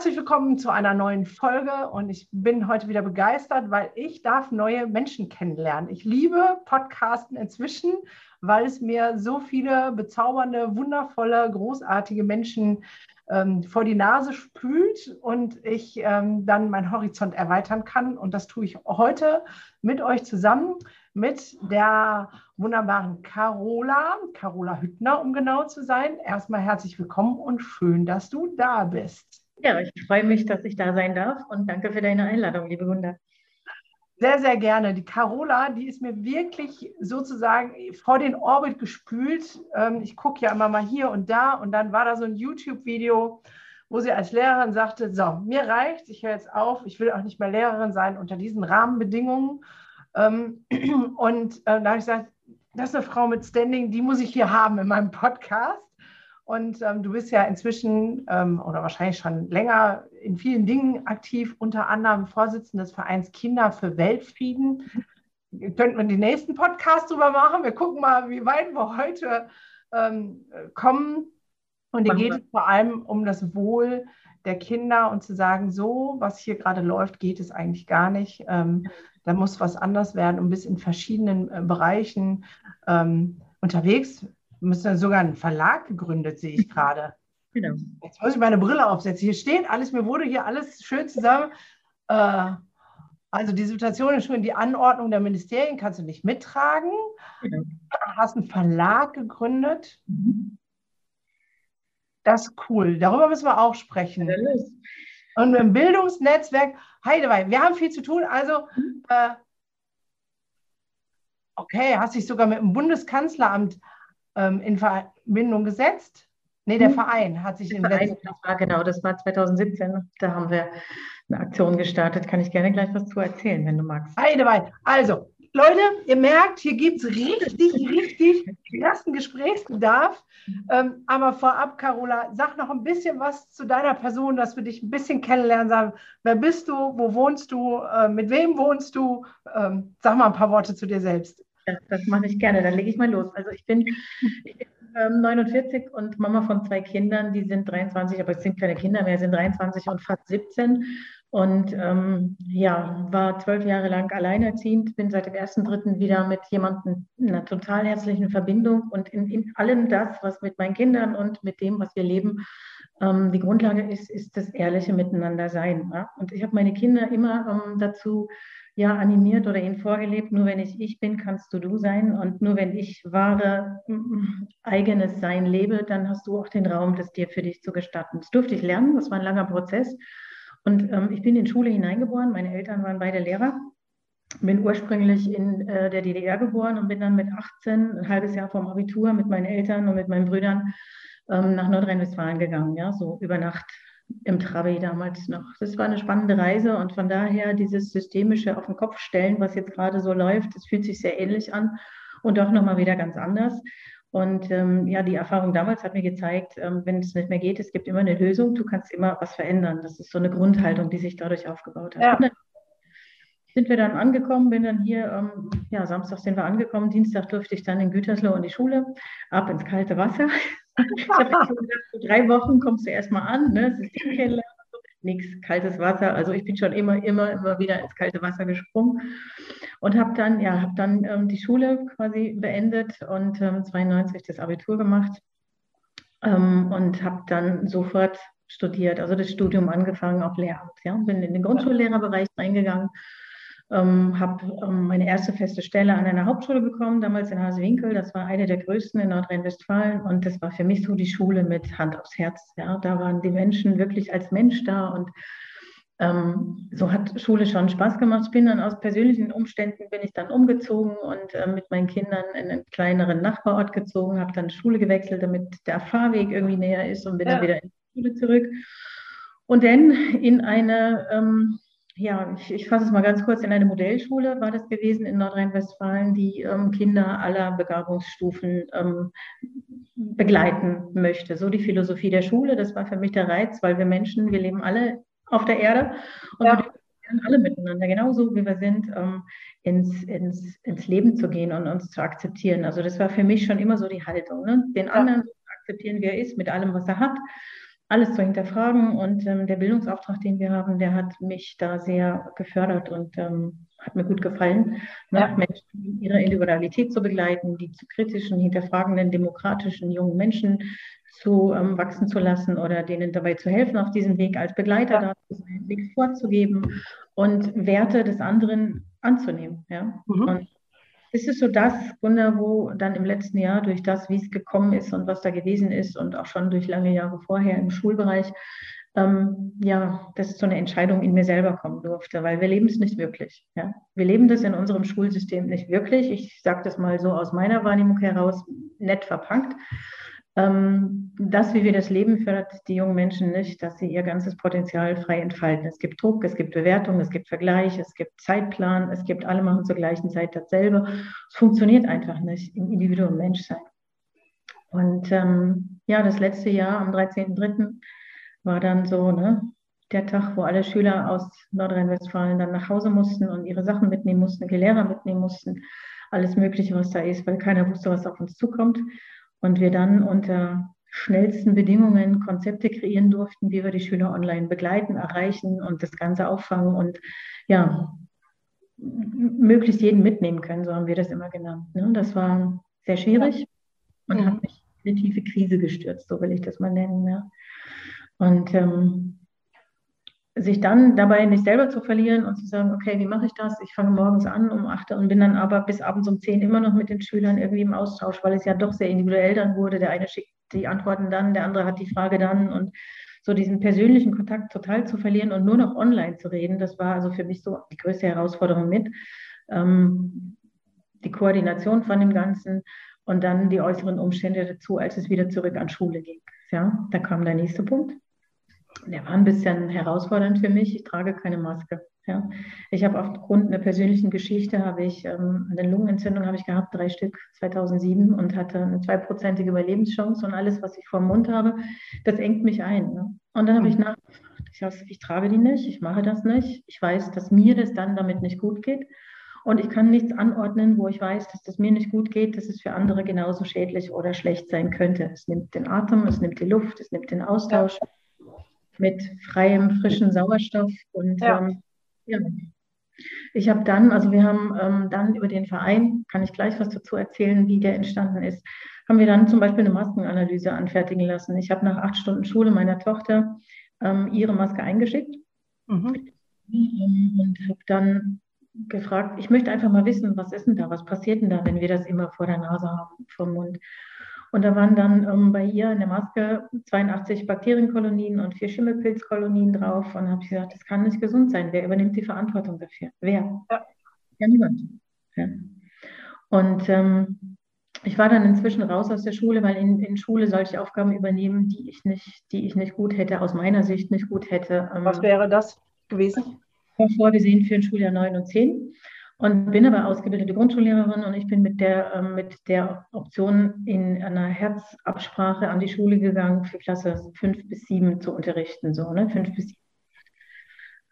Herzlich willkommen zu einer neuen Folge und ich bin heute wieder begeistert, weil ich darf neue Menschen kennenlernen. Ich liebe Podcasten inzwischen, weil es mir so viele bezaubernde, wundervolle, großartige Menschen ähm, vor die Nase spült und ich ähm, dann meinen Horizont erweitern kann. Und das tue ich heute mit euch zusammen, mit der wunderbaren Carola, Carola Hüttner, um genau zu sein. Erstmal herzlich willkommen und schön, dass du da bist. Ja, ich freue mich, dass ich da sein darf und danke für deine Einladung, liebe Gunda. Sehr, sehr gerne. Die Carola, die ist mir wirklich sozusagen vor den Orbit gespült. Ähm, ich gucke ja immer mal hier und da und dann war da so ein YouTube-Video, wo sie als Lehrerin sagte, so, mir reicht, ich höre jetzt auf, ich will auch nicht mehr Lehrerin sein unter diesen Rahmenbedingungen. Ähm, und äh, da habe ich gesagt, das ist eine Frau mit Standing, die muss ich hier haben in meinem Podcast. Und ähm, du bist ja inzwischen ähm, oder wahrscheinlich schon länger in vielen Dingen aktiv, unter anderem Vorsitzende des Vereins Kinder für Weltfrieden. Könnten wir den nächsten Podcast drüber machen. Wir gucken mal, wie weit wir heute ähm, kommen. Und hier geht es vor allem um das Wohl der Kinder und zu sagen, so, was hier gerade läuft, geht es eigentlich gar nicht. Ähm, da muss was anders werden und bis in verschiedenen äh, Bereichen ähm, unterwegs Du müssen ja sogar einen Verlag gegründet, sehe ich gerade. Genau. Jetzt muss ich meine Brille aufsetzen. Hier steht alles, mir wurde hier alles schön zusammen. Äh, also die Situation ist schon, die Anordnung der Ministerien kannst du nicht mittragen. Genau. Hast einen Verlag gegründet. Mhm. Das ist cool. Darüber müssen wir auch sprechen. Und im Bildungsnetzwerk, Heidewei, wir haben viel zu tun. Also, mhm. äh, okay, hast dich sogar mit dem Bundeskanzleramt ähm, in Verbindung gesetzt? Nee, der hm. Verein hat sich in Verein, das war genau, das war 2017. Da haben wir eine Aktion gestartet. Kann ich gerne gleich was zu erzählen, wenn du magst. Heidewei. Also, Leute, ihr merkt, hier gibt es richtig, richtig ersten Gesprächsbedarf. Ähm, aber vorab, Carola, sag noch ein bisschen was zu deiner Person, dass wir dich ein bisschen kennenlernen. Sagen, wer bist du? Wo wohnst du? Äh, mit wem wohnst du? Ähm, sag mal ein paar Worte zu dir selbst. Das, mache ich gerne. Dann lege ich mal los. Also ich bin, ich bin ähm, 49 und Mama von zwei Kindern, die sind 23, aber es sind keine Kinder mehr, sind 23 und fast 17. Und ähm, ja, war zwölf Jahre lang alleinerziehend, bin seit dem ersten Dritten wieder mit jemandem in einer total herzlichen Verbindung und in, in allem das, was mit meinen Kindern und mit dem, was wir leben, ähm, die Grundlage ist, ist das ehrliche Miteinander sein. Ja? Und ich habe meine Kinder immer ähm, dazu ja animiert oder ihnen vorgelebt, nur wenn ich ich bin, kannst du du sein. Und nur wenn ich wahre eigenes Sein lebe, dann hast du auch den Raum, das dir für dich zu gestatten. Das durfte ich lernen, das war ein langer Prozess. Und ähm, ich bin in Schule hineingeboren, meine Eltern waren beide Lehrer, bin ursprünglich in äh, der DDR geboren und bin dann mit 18, ein halbes Jahr vom Abitur mit meinen Eltern und mit meinen Brüdern ähm, nach Nordrhein-Westfalen gegangen, ja, so über Nacht im Trabi damals noch. Das war eine spannende Reise und von daher dieses systemische auf den Kopf stellen, was jetzt gerade so läuft, das fühlt sich sehr ähnlich an und doch nochmal wieder ganz anders. Und ähm, ja, die Erfahrung damals hat mir gezeigt, ähm, wenn es nicht mehr geht, es gibt immer eine Lösung, du kannst immer was verändern. Das ist so eine Grundhaltung, die sich dadurch aufgebaut hat. Ja. Sind wir dann angekommen, bin dann hier, ähm, ja, Samstag sind wir angekommen, Dienstag durfte ich dann in Gütersloh in die Schule, ab ins kalte Wasser. Ich habe gedacht, so drei Wochen kommst du erstmal an, ne? Kennenlernen, nichts, kaltes Wasser. Also ich bin schon immer, immer, immer wieder ins kalte Wasser gesprungen und habe dann, ja, habe dann ähm, die Schule quasi beendet und ähm, 92 das Abitur gemacht ähm, und habe dann sofort studiert, also das Studium angefangen auf Lehramt. Ja, bin in den Grundschullehrerbereich reingegangen ähm, habe ähm, meine erste feste Stelle an einer Hauptschule bekommen, damals in Hasewinkel. Das war eine der größten in Nordrhein-Westfalen und das war für mich so die Schule mit Hand aufs Herz. Ja. Da waren die Menschen wirklich als Mensch da und ähm, so hat Schule schon Spaß gemacht. Ich bin dann aus persönlichen Umständen bin ich dann umgezogen und äh, mit meinen Kindern in einen kleineren Nachbarort gezogen, habe dann Schule gewechselt, damit der Fahrweg irgendwie näher ist und bin ja. dann wieder in die Schule zurück. Und dann in eine ähm, ja, ich, ich fasse es mal ganz kurz, in einer Modellschule war das gewesen in Nordrhein-Westfalen, die ähm, Kinder aller Begabungsstufen ähm, begleiten möchte. So die Philosophie der Schule, das war für mich der Reiz, weil wir Menschen, wir leben alle auf der Erde und ja. wir alle miteinander, genauso wie wir sind, ähm, ins, ins, ins Leben zu gehen und uns zu akzeptieren. Also das war für mich schon immer so die Haltung, ne? den anderen zu akzeptieren, wie er ist, mit allem, was er hat alles zu hinterfragen. Und ähm, der Bildungsauftrag, den wir haben, der hat mich da sehr gefördert und ähm, hat mir gut gefallen, ja. Menschen in ihrer Individualität zu begleiten, die zu kritischen, hinterfragenden, demokratischen jungen Menschen zu ähm, wachsen zu lassen oder denen dabei zu helfen, auf diesem Weg als Begleiter ja. da zu sein, Weg vorzugeben und Werte des anderen anzunehmen. Ja? Mhm. Und ist es so das, Wunder, wo dann im letzten Jahr durch das, wie es gekommen ist und was da gewesen ist und auch schon durch lange Jahre vorher im Schulbereich, ähm, ja, dass so eine Entscheidung in mir selber kommen durfte, weil wir leben es nicht wirklich. Ja? Wir leben das in unserem Schulsystem nicht wirklich. Ich sage das mal so aus meiner Wahrnehmung heraus, nett verpackt. Ähm, das, wie wir das leben, fördert die jungen Menschen nicht, dass sie ihr ganzes Potenzial frei entfalten. Es gibt Druck, es gibt Bewertung, es gibt Vergleich, es gibt Zeitplan, es gibt alle machen zur gleichen Zeit dasselbe. Es funktioniert einfach nicht im Individuum Menschsein. Und ähm, ja, das letzte Jahr am 13.03. war dann so ne, der Tag, wo alle Schüler aus Nordrhein-Westfalen dann nach Hause mussten und ihre Sachen mitnehmen mussten, die Lehrer mitnehmen mussten, alles Mögliche, was da ist, weil keiner wusste, was auf uns zukommt und wir dann unter schnellsten Bedingungen Konzepte kreieren durften, wie wir die Schüler online begleiten, erreichen und das Ganze auffangen und ja, möglichst jeden mitnehmen können, so haben wir das immer genannt. Ne? Das war sehr schwierig und ja. hat mich in eine tiefe Krise gestürzt, so will ich das mal nennen. Ja. Und ähm, sich dann dabei nicht selber zu verlieren und zu sagen, okay, wie mache ich das? Ich fange morgens an um 8 Uhr und bin dann aber bis abends um 10 immer noch mit den Schülern irgendwie im Austausch, weil es ja doch sehr individuell dann wurde. Der eine schickt die Antworten dann, der andere hat die Frage dann und so diesen persönlichen Kontakt total zu verlieren und nur noch online zu reden, das war also für mich so die größte Herausforderung mit. Ähm, die Koordination von dem Ganzen und dann die äußeren Umstände dazu, als es wieder zurück an Schule ging. Ja, da kam der nächste Punkt. Der war ein bisschen herausfordernd für mich. Ich trage keine Maske. Ja. Ich habe aufgrund einer persönlichen Geschichte habe ich ähm, eine Lungenentzündung habe ich gehabt, drei Stück 2007 und hatte eine zweiprozentige Überlebenschance und alles, was ich vor dem Mund habe, das engt mich ein. Ne? Und dann habe ich mhm. nachgefragt. Ich, hab, ich trage die nicht, ich mache das nicht. Ich weiß, dass mir das dann damit nicht gut geht. Und ich kann nichts anordnen, wo ich weiß, dass das mir nicht gut geht, dass es für andere genauso schädlich oder schlecht sein könnte. Es nimmt den Atem, es nimmt die Luft, es nimmt den Austausch. Ja mit freiem, frischen Sauerstoff. Und ja. Ähm, ja. Ich habe dann, also wir haben ähm, dann über den Verein, kann ich gleich was dazu erzählen, wie der entstanden ist, haben wir dann zum Beispiel eine Maskenanalyse anfertigen lassen. Ich habe nach acht Stunden Schule meiner Tochter ähm, ihre Maske eingeschickt mhm. und habe dann gefragt, ich möchte einfach mal wissen, was ist denn da, was passiert denn da, wenn wir das immer vor der Nase haben, vom Mund. Und da waren dann ähm, bei ihr in der Maske 82 Bakterienkolonien und vier Schimmelpilzkolonien drauf. Und habe ich gesagt, das kann nicht gesund sein. Wer übernimmt die Verantwortung dafür? Wer? Ja, ja niemand. Ja. Und ähm, ich war dann inzwischen raus aus der Schule, weil in, in Schule solche Aufgaben übernehmen, die ich nicht, die ich nicht gut hätte, aus meiner Sicht nicht gut hätte. Ähm, Was wäre das gewesen? Vorgesehen für ein Schuljahr 9 und 10 und bin aber ausgebildete Grundschullehrerin und ich bin mit der, äh, mit der Option in einer Herzabsprache an die Schule gegangen, für Klasse 5 bis 7 zu unterrichten, so, ne, 5 bis 7.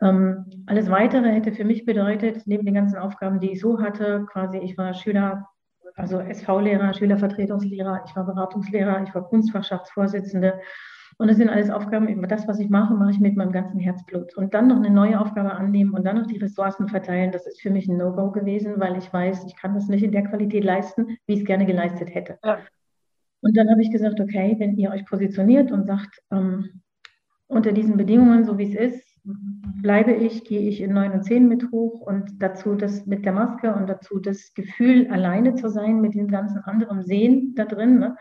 Ähm, alles Weitere hätte für mich bedeutet, neben den ganzen Aufgaben, die ich so hatte, quasi, ich war Schüler, also SV-Lehrer, Schülervertretungslehrer, ich war Beratungslehrer, ich war Kunstfachschaftsvorsitzende und das sind alles Aufgaben, das, was ich mache, mache ich mit meinem ganzen Herzblut. Und dann noch eine neue Aufgabe annehmen und dann noch die Ressourcen verteilen, das ist für mich ein No-Go gewesen, weil ich weiß, ich kann das nicht in der Qualität leisten, wie ich es gerne geleistet hätte. Ja. Und dann habe ich gesagt, okay, wenn ihr euch positioniert und sagt, ähm, unter diesen Bedingungen, so wie es ist, bleibe ich, gehe ich in 9 und 10 mit hoch und dazu das mit der Maske und dazu das Gefühl, alleine zu sein mit dem ganzen anderen Sehen da drin, ne,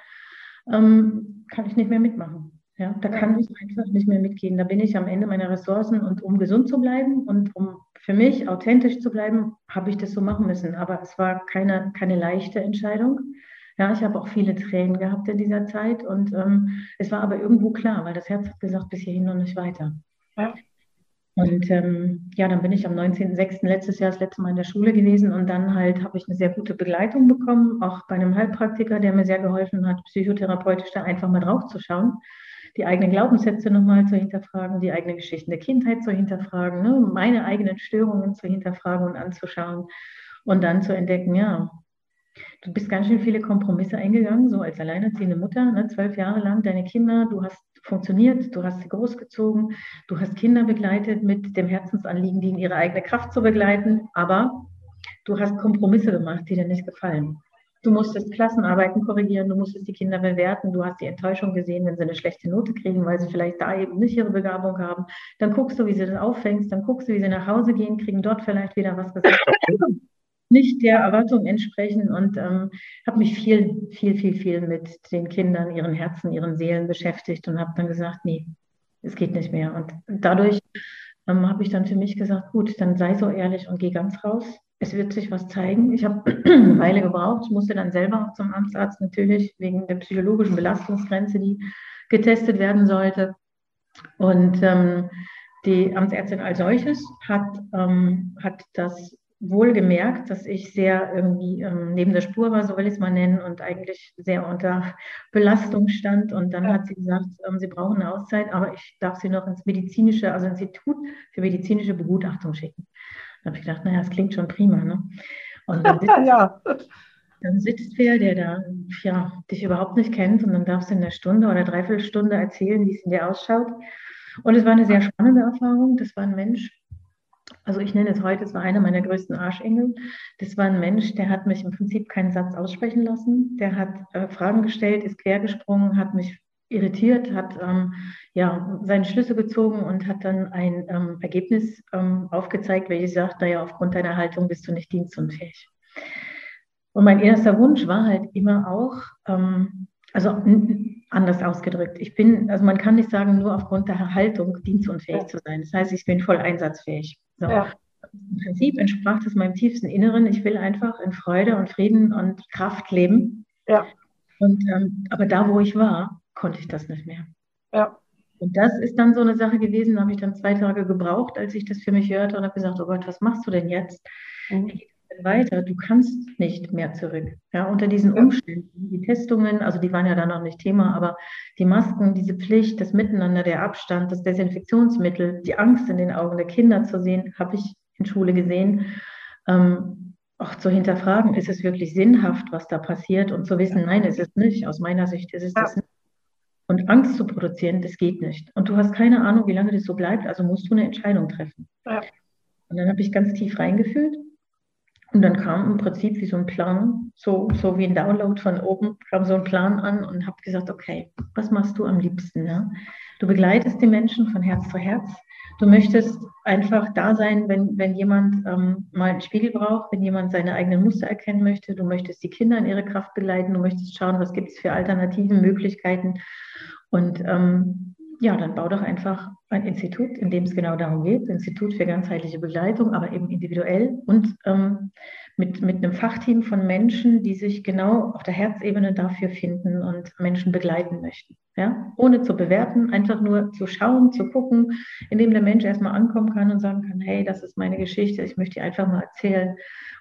ähm, kann ich nicht mehr mitmachen. Ja, da kann ich einfach nicht mehr mitgehen. Da bin ich am Ende meiner Ressourcen und um gesund zu bleiben und um für mich authentisch zu bleiben, habe ich das so machen müssen. Aber es war keine, keine leichte Entscheidung. Ja, ich habe auch viele Tränen gehabt in dieser Zeit und ähm, es war aber irgendwo klar, weil das Herz hat gesagt, bis hierhin und nicht weiter. Ja. Und ähm, ja, dann bin ich am 19.06. letztes Jahr das letzte Mal in der Schule gewesen und dann halt habe ich eine sehr gute Begleitung bekommen, auch bei einem Heilpraktiker, der mir sehr geholfen hat, psychotherapeutisch da einfach mal drauf zu schauen, die eigenen Glaubenssätze nochmal zu hinterfragen, die eigenen Geschichten der Kindheit zu hinterfragen, ne, meine eigenen Störungen zu hinterfragen und anzuschauen und dann zu entdecken, ja, du bist ganz schön viele Kompromisse eingegangen, so als alleinerziehende Mutter, ne, zwölf Jahre lang deine Kinder, du hast funktioniert, du hast sie großgezogen, du hast Kinder begleitet mit dem Herzensanliegen, die in ihre eigene Kraft zu begleiten, aber du hast Kompromisse gemacht, die dir nicht gefallen. Du musstest Klassenarbeiten korrigieren, du musstest die Kinder bewerten, du hast die Enttäuschung gesehen, wenn sie eine schlechte Note kriegen, weil sie vielleicht da eben nicht ihre Begabung haben. Dann guckst du, wie sie das auffängst, dann guckst du, wie sie nach Hause gehen, kriegen dort vielleicht wieder was gesagt nicht der Erwartung entsprechen und ähm, habe mich viel, viel, viel, viel mit den Kindern, ihren Herzen, ihren Seelen beschäftigt und habe dann gesagt, nee, es geht nicht mehr. Und dadurch ähm, habe ich dann für mich gesagt, gut, dann sei so ehrlich und geh ganz raus. Es wird sich was zeigen. Ich habe eine Weile gebraucht. Ich musste dann selber zum Amtsarzt natürlich wegen der psychologischen Belastungsgrenze, die getestet werden sollte. Und ähm, die Amtsärztin als solches hat, ähm, hat das wohl gemerkt, dass ich sehr irgendwie ähm, neben der Spur war, so will ich es mal nennen, und eigentlich sehr unter Belastung stand. Und dann hat sie gesagt, ähm, sie brauchen eine Auszeit, aber ich darf sie noch ins medizinische, also Institut für medizinische Begutachtung schicken. Da habe ich gedacht, naja, das klingt schon prima. Ne? Und dann sitzt, ja. dann sitzt wer, der da ja, dich überhaupt nicht kennt, und dann darfst du in einer Stunde oder Dreiviertelstunde erzählen, wie es in dir ausschaut. Und es war eine sehr spannende Erfahrung. Das war ein Mensch, also ich nenne es heute, es war einer meiner größten Arschengel. Das war ein Mensch, der hat mich im Prinzip keinen Satz aussprechen lassen. Der hat äh, Fragen gestellt, ist quergesprungen, hat mich irritiert, hat ähm, ja, seine Schlüsse gezogen und hat dann ein ähm, Ergebnis ähm, aufgezeigt, welches sagt, naja, aufgrund deiner Haltung bist du nicht dienstunfähig. Und mein erster Wunsch war halt immer auch, ähm, also anders ausgedrückt, ich bin, also man kann nicht sagen, nur aufgrund der Haltung dienstunfähig zu sein. Das heißt, ich bin voll einsatzfähig. So. Ja. Im Prinzip entsprach das meinem tiefsten Inneren. Ich will einfach in Freude und Frieden und Kraft leben. Ja. Und, ähm, aber da, wo ich war, konnte ich das nicht mehr. Ja. Und das ist dann so eine Sache gewesen, da habe ich dann zwei Tage gebraucht, als ich das für mich hörte und habe gesagt, oh Gott, was machst du denn jetzt? Mhm. Wie geht es denn weiter? Du kannst nicht mehr zurück. Ja, unter diesen Umständen, die Testungen, also die waren ja dann noch nicht Thema, aber die Masken, diese Pflicht, das Miteinander, der Abstand, das Desinfektionsmittel, die Angst in den Augen der Kinder zu sehen, habe ich in Schule gesehen. Ähm, auch zu hinterfragen, ist es wirklich sinnhaft, was da passiert und zu wissen, nein, ist es nicht. Aus meiner Sicht ist es ja. das nicht. Und Angst zu produzieren, das geht nicht. Und du hast keine Ahnung, wie lange das so bleibt, also musst du eine Entscheidung treffen. Ja. Und dann habe ich ganz tief reingefühlt und dann kam im Prinzip wie so ein Plan, so, so wie ein Download von oben, kam so ein Plan an und habe gesagt, okay, was machst du am liebsten? Ja? Du begleitest die Menschen von Herz zu Herz. Du möchtest einfach da sein, wenn, wenn jemand ähm, mal einen Spiegel braucht, wenn jemand seine eigenen Muster erkennen möchte. Du möchtest die Kinder in ihre Kraft begleiten. Du möchtest schauen, was gibt es für alternative Möglichkeiten. Und ähm, ja, dann bau doch einfach ein Institut, in dem es genau darum geht, Institut für ganzheitliche Begleitung, aber eben individuell und ähm, mit, mit einem Fachteam von Menschen, die sich genau auf der Herzebene dafür finden und Menschen begleiten möchten. Ja? Ohne zu bewerten, einfach nur zu schauen, zu gucken, indem der Mensch erstmal ankommen kann und sagen kann, hey, das ist meine Geschichte, ich möchte dir einfach mal erzählen.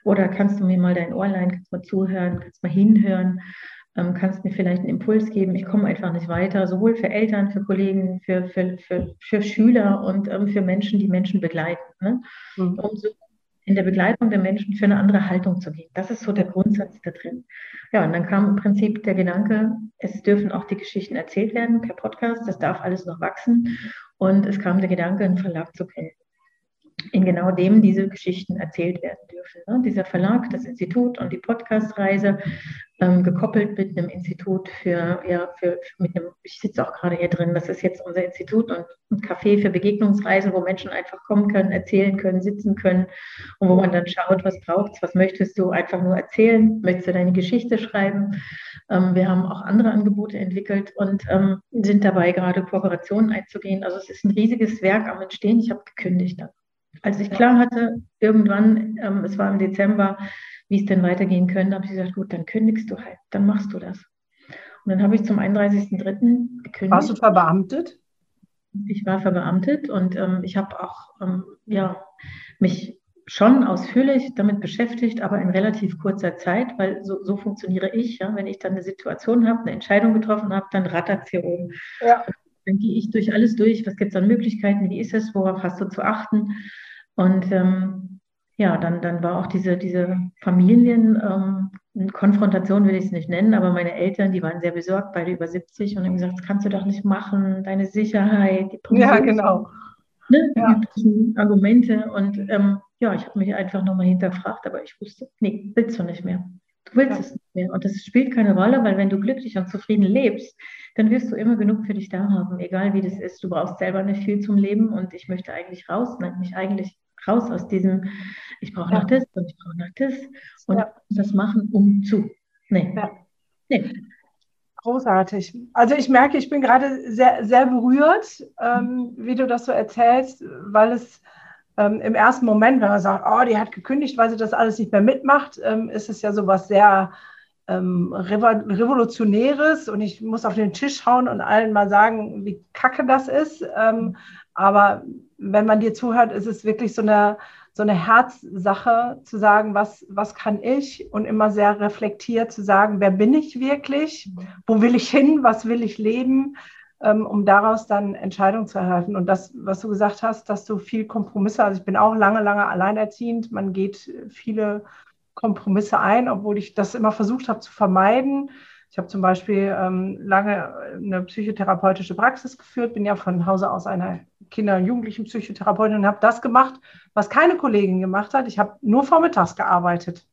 Oder kannst du mir mal dein Ohr leihen, kannst mal zuhören, kannst mal hinhören ähm, kannst mir vielleicht einen Impuls geben, ich komme einfach nicht weiter, sowohl für Eltern, für Kollegen, für, für, für, für Schüler und ähm, für Menschen, die Menschen begleiten, ne? mhm. um so in der Begleitung der Menschen für eine andere Haltung zu gehen. Das ist so der Grundsatz da drin. Ja, und dann kam im Prinzip der Gedanke, es dürfen auch die Geschichten erzählt werden per Podcast, das darf alles noch wachsen. Und es kam der Gedanke, einen Verlag zu gründen in genau dem diese Geschichten erzählt werden dürfen. Ne? Dieser Verlag, das Institut und die Podcastreise, ähm, gekoppelt mit einem Institut für, ja, für, mit einem, ich sitze auch gerade hier drin, das ist jetzt unser Institut und ein Café für Begegnungsreisen, wo Menschen einfach kommen können, erzählen können, sitzen können und wo man dann schaut, was braucht was möchtest du einfach nur erzählen, möchtest du deine Geschichte schreiben. Ähm, wir haben auch andere Angebote entwickelt und ähm, sind dabei gerade Kooperationen einzugehen. Also es ist ein riesiges Werk am Entstehen. Ich habe gekündigt dann. Als ich klar hatte, irgendwann, ähm, es war im Dezember, wie es denn weitergehen könnte, habe ich gesagt, gut, dann kündigst du halt, dann machst du das. Und dann habe ich zum 31.03. gekündigt. Warst du verbeamtet? ich war verbeamtet und ähm, ich habe auch ähm, ja, mich schon ausführlich damit beschäftigt, aber in relativ kurzer Zeit, weil so, so funktioniere ich. Ja? Wenn ich dann eine Situation habe, eine Entscheidung getroffen habe, dann rattert es hier oben. Ja. Dann gehe ich durch alles durch. Was gibt es an Möglichkeiten? Wie ist es? Worauf hast du zu achten? Und ähm, ja, dann, dann war auch diese, diese Familienkonfrontation, ähm, will ich es nicht nennen, aber meine Eltern, die waren sehr besorgt, beide über 70 und haben gesagt, das kannst du doch nicht machen, deine Sicherheit, die Provision, ja, genau. Ne, ja. Argumente und ähm, ja, ich habe mich einfach nochmal hinterfragt, aber ich wusste, nee, willst du nicht mehr. Du willst ja. es nicht mehr. Und das spielt keine Rolle, weil wenn du glücklich und zufrieden lebst, dann wirst du immer genug für dich da haben, egal wie das ist. Du brauchst selber nicht viel zum Leben und ich möchte eigentlich raus, nein, nicht eigentlich raus aus diesem, ich brauche ja. noch das und ich brauche noch das und ja. das machen, um zu. Nee. Ja. nee. Großartig. Also ich merke, ich bin gerade sehr, sehr berührt, ähm, wie du das so erzählst, weil es ähm, im ersten Moment, wenn man sagt, oh, die hat gekündigt, weil sie das alles nicht mehr mitmacht, ähm, ist es ja so was sehr ähm, Revolutionäres. Und ich muss auf den Tisch hauen und allen mal sagen, wie kacke das ist. Ähm, aber wenn man dir zuhört, ist es wirklich so eine, so eine Herzsache zu sagen, was, was kann ich? Und immer sehr reflektiert zu sagen, wer bin ich wirklich, wo will ich hin, was will ich leben, um daraus dann Entscheidungen zu erhalten. Und das, was du gesagt hast, dass du viel Kompromisse, also ich bin auch lange, lange alleinerziehend, man geht viele Kompromisse ein, obwohl ich das immer versucht habe zu vermeiden. Ich habe zum Beispiel ähm, lange eine psychotherapeutische Praxis geführt, bin ja von Hause aus eine Kinder- und Jugendlichenpsychotherapeutin und habe das gemacht, was keine Kollegin gemacht hat. Ich habe nur vormittags gearbeitet.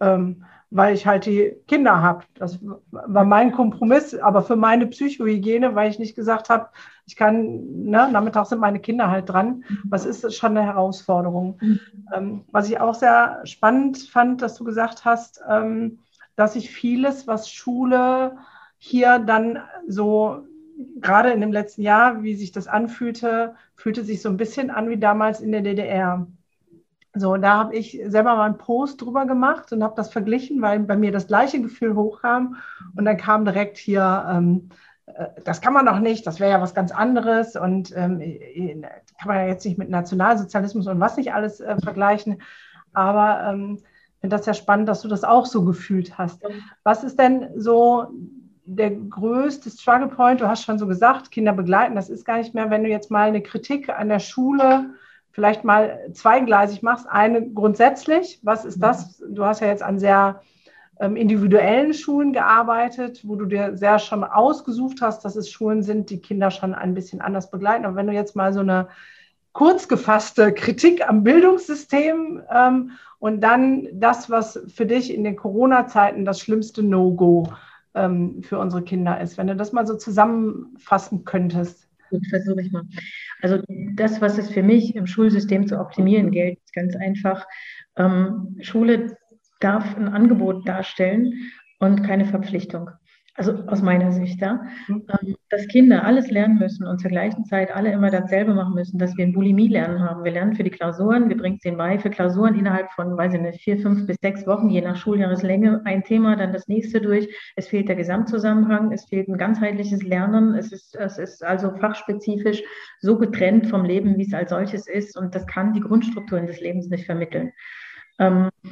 Ähm, weil ich halt die Kinder habe. Das war mein Kompromiss, aber für meine Psychohygiene, weil ich nicht gesagt habe, ich kann, ne, Nachmittag sind meine Kinder halt dran. Was ist das schon eine Herausforderung? Mhm. Ähm, was ich auch sehr spannend fand, dass du gesagt hast, ähm, dass sich vieles, was Schule hier dann so gerade in dem letzten Jahr, wie sich das anfühlte, fühlte sich so ein bisschen an wie damals in der DDR. So, da habe ich selber mal einen Post drüber gemacht und habe das verglichen, weil bei mir das gleiche Gefühl hochkam. Und dann kam direkt hier, ähm, äh, das kann man doch nicht, das wäre ja was ganz anderes. Und ähm, äh, kann man ja jetzt nicht mit Nationalsozialismus und was nicht alles äh, vergleichen. Aber ähm, ich finde das ja spannend, dass du das auch so gefühlt hast. Was ist denn so der größte Struggle Point? Du hast schon so gesagt, Kinder begleiten, das ist gar nicht mehr, wenn du jetzt mal eine Kritik an der Schule vielleicht mal zweigleisig machst. Eine grundsätzlich, was ist das? Du hast ja jetzt an sehr ähm, individuellen Schulen gearbeitet, wo du dir sehr schon ausgesucht hast, dass es Schulen sind, die Kinder schon ein bisschen anders begleiten. Aber wenn du jetzt mal so eine kurz gefasste Kritik am Bildungssystem ähm, und dann das, was für dich in den Corona-Zeiten das schlimmste No-Go ähm, für unsere Kinder ist, wenn du das mal so zusammenfassen könntest. Gut, versuche ich mal. Also das, was es für mich im Schulsystem zu optimieren gilt, ist ganz einfach. Ähm, Schule darf ein Angebot darstellen und keine Verpflichtung also aus meiner Sicht, ja, mhm. ähm, dass Kinder alles lernen müssen und zur gleichen Zeit alle immer dasselbe machen müssen, dass wir ein Bulimie-Lernen haben. Wir lernen für die Klausuren, wir bringen es denen bei, für Klausuren innerhalb von, weiß ich nicht, vier, fünf bis sechs Wochen, je nach Schuljahreslänge, ein Thema, dann das nächste durch. Es fehlt der Gesamtzusammenhang, es fehlt ein ganzheitliches Lernen, es ist, es ist also fachspezifisch so getrennt vom Leben, wie es als solches ist und das kann die Grundstrukturen des Lebens nicht vermitteln. Ähm, äh,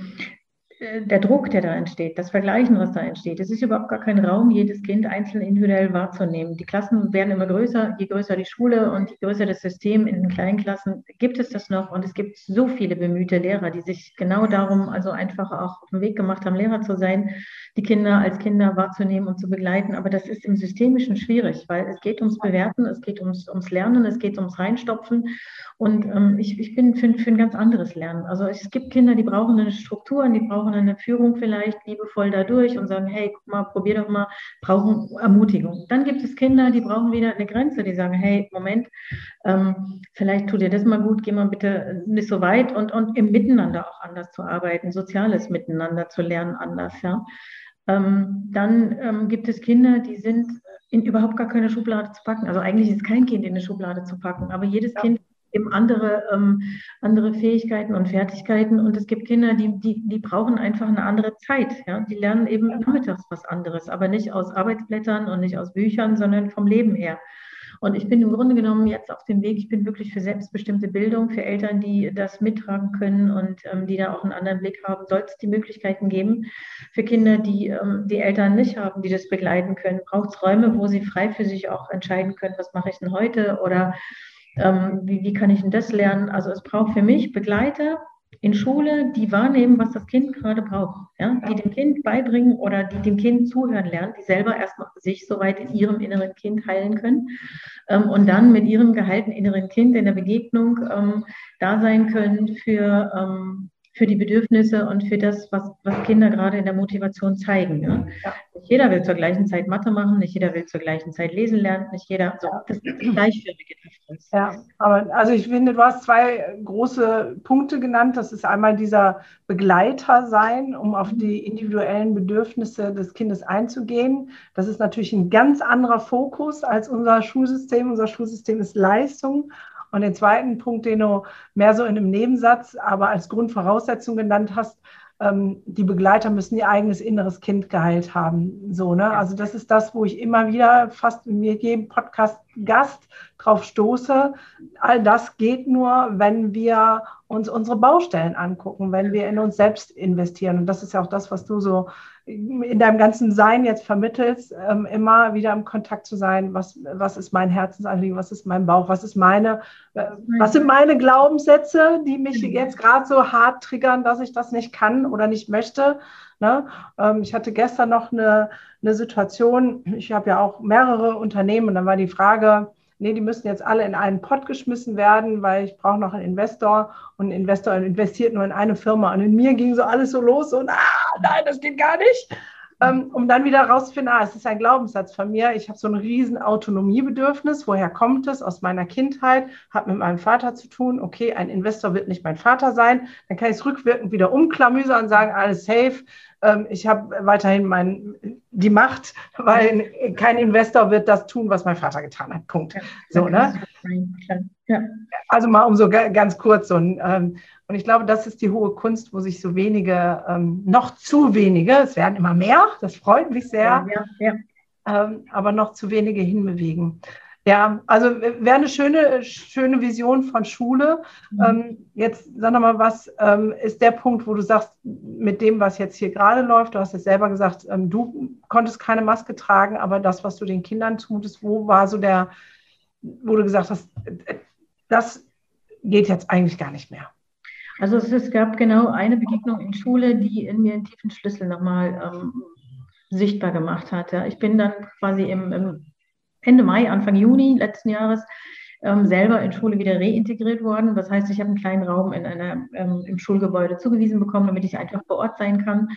der Druck, der da entsteht, das Vergleichen, was da entsteht. Es ist überhaupt gar kein Raum, jedes Kind einzeln individuell wahrzunehmen. Die Klassen werden immer größer, je größer die Schule und je größer das System in den kleinen Klassen gibt es das noch. Und es gibt so viele bemühte Lehrer, die sich genau darum also einfach auch auf den Weg gemacht haben, Lehrer zu sein, die Kinder als Kinder wahrzunehmen und zu begleiten. Aber das ist im Systemischen schwierig, weil es geht ums Bewerten, es geht ums, ums Lernen, es geht ums Reinstopfen. Und ähm, ich, ich bin für, für ein ganz anderes Lernen. Also es gibt Kinder, die brauchen eine Struktur, die brauchen eine Führung vielleicht liebevoll dadurch und sagen, hey, guck mal, probier doch mal, brauchen Ermutigung. Dann gibt es Kinder, die brauchen wieder eine Grenze, die sagen, hey, Moment, ähm, vielleicht tut dir das mal gut, geh mal bitte nicht so weit und, und im Miteinander auch anders zu arbeiten, soziales Miteinander zu lernen anders, ja. Ähm, dann ähm, gibt es Kinder, die sind in überhaupt gar keine Schublade zu packen. Also eigentlich ist kein Kind in eine Schublade zu packen, aber jedes ja. Kind eben andere, ähm, andere Fähigkeiten und Fertigkeiten. Und es gibt Kinder, die, die, die brauchen einfach eine andere Zeit. Ja? Die lernen eben nachmittags was anderes, aber nicht aus Arbeitsblättern und nicht aus Büchern, sondern vom Leben her. Und ich bin im Grunde genommen jetzt auf dem Weg, ich bin wirklich für selbstbestimmte Bildung, für Eltern, die das mittragen können und ähm, die da auch einen anderen Blick haben, soll es die Möglichkeiten geben. Für Kinder, die ähm, die Eltern nicht haben, die das begleiten können, braucht es Räume, wo sie frei für sich auch entscheiden können, was mache ich denn heute oder ähm, wie, wie kann ich denn das lernen. Also es braucht für mich Begleiter, in Schule, die wahrnehmen, was das Kind gerade braucht, ja? die dem Kind beibringen oder die dem Kind zuhören lernen, die selber erstmal sich soweit in ihrem inneren Kind heilen können ähm, und dann mit ihrem geheilten inneren Kind in der Begegnung ähm, da sein können für, ähm, für die Bedürfnisse und für das, was, was Kinder gerade in der Motivation zeigen. Ja? ja. Nicht jeder will zur gleichen Zeit Mathe machen, nicht jeder will zur gleichen Zeit lesen lernen, nicht jeder, so, das ist gleichförmige Differenz. Ja, aber also ich finde, du hast zwei große Punkte genannt. Das ist einmal dieser Begleiter sein, um auf die individuellen Bedürfnisse des Kindes einzugehen. Das ist natürlich ein ganz anderer Fokus als unser Schulsystem. Unser Schulsystem ist Leistung und den zweiten Punkt, den du mehr so in einem Nebensatz, aber als Grundvoraussetzung genannt hast, ähm, die Begleiter müssen ihr eigenes inneres Kind geheilt haben. So, ne? Also das ist das, wo ich immer wieder fast mir jedem Podcast Gast drauf stoße. All das geht nur, wenn wir uns unsere Baustellen angucken, wenn wir in uns selbst investieren. Und das ist ja auch das, was du so in deinem ganzen Sein jetzt vermittelst, ähm, immer wieder im Kontakt zu sein, was, was ist mein Herzensanliegen, was ist mein Bauch, was ist meine, äh, was sind meine Glaubenssätze, die mich mhm. jetzt gerade so hart triggern, dass ich das nicht kann oder nicht möchte. Ne? Ähm, ich hatte gestern noch eine, eine Situation, ich habe ja auch mehrere Unternehmen und dann war die Frage, nee, die müssen jetzt alle in einen Pott geschmissen werden, weil ich brauche noch einen Investor und ein Investor investiert nur in eine Firma. Und in mir ging so alles so los und ah, nein, das geht gar nicht. Ähm, um dann wieder rauszufinden, ah, es ist ein Glaubenssatz von mir. Ich habe so ein riesen Autonomiebedürfnis. Woher kommt es? Aus meiner Kindheit, hat mit meinem Vater zu tun. Okay, ein Investor wird nicht mein Vater sein. Dann kann ich es rückwirkend wieder umklamüsern und sagen, alles safe. Ähm, ich habe weiterhin mein, die Macht, weil kein Investor wird das tun, was mein Vater getan hat. Punkt. So, ne? Also mal um so ganz kurz so ein, ähm, und ich glaube, das ist die hohe Kunst, wo sich so wenige, ähm, noch zu wenige, es werden immer mehr, das freut mich sehr, aber noch zu wenige hinbewegen. Ja, also wäre eine schöne, schöne Vision von Schule. Mhm. Ähm, jetzt sag noch mal, was ähm, ist der Punkt, wo du sagst, mit dem, was jetzt hier gerade läuft, du hast es selber gesagt, ähm, du konntest keine Maske tragen, aber das, was du den Kindern zumutest, wo war so der, wo du gesagt hast, das geht jetzt eigentlich gar nicht mehr? Also es, es gab genau eine Begegnung in Schule, die in mir einen tiefen Schlüssel nochmal ähm, sichtbar gemacht hat. Ja. Ich bin dann quasi im, im, Ende Mai, Anfang Juni letzten Jahres ähm, selber in Schule wieder reintegriert worden. Das heißt, ich habe einen kleinen Raum in einer, ähm, im Schulgebäude zugewiesen bekommen, damit ich einfach vor Ort sein kann.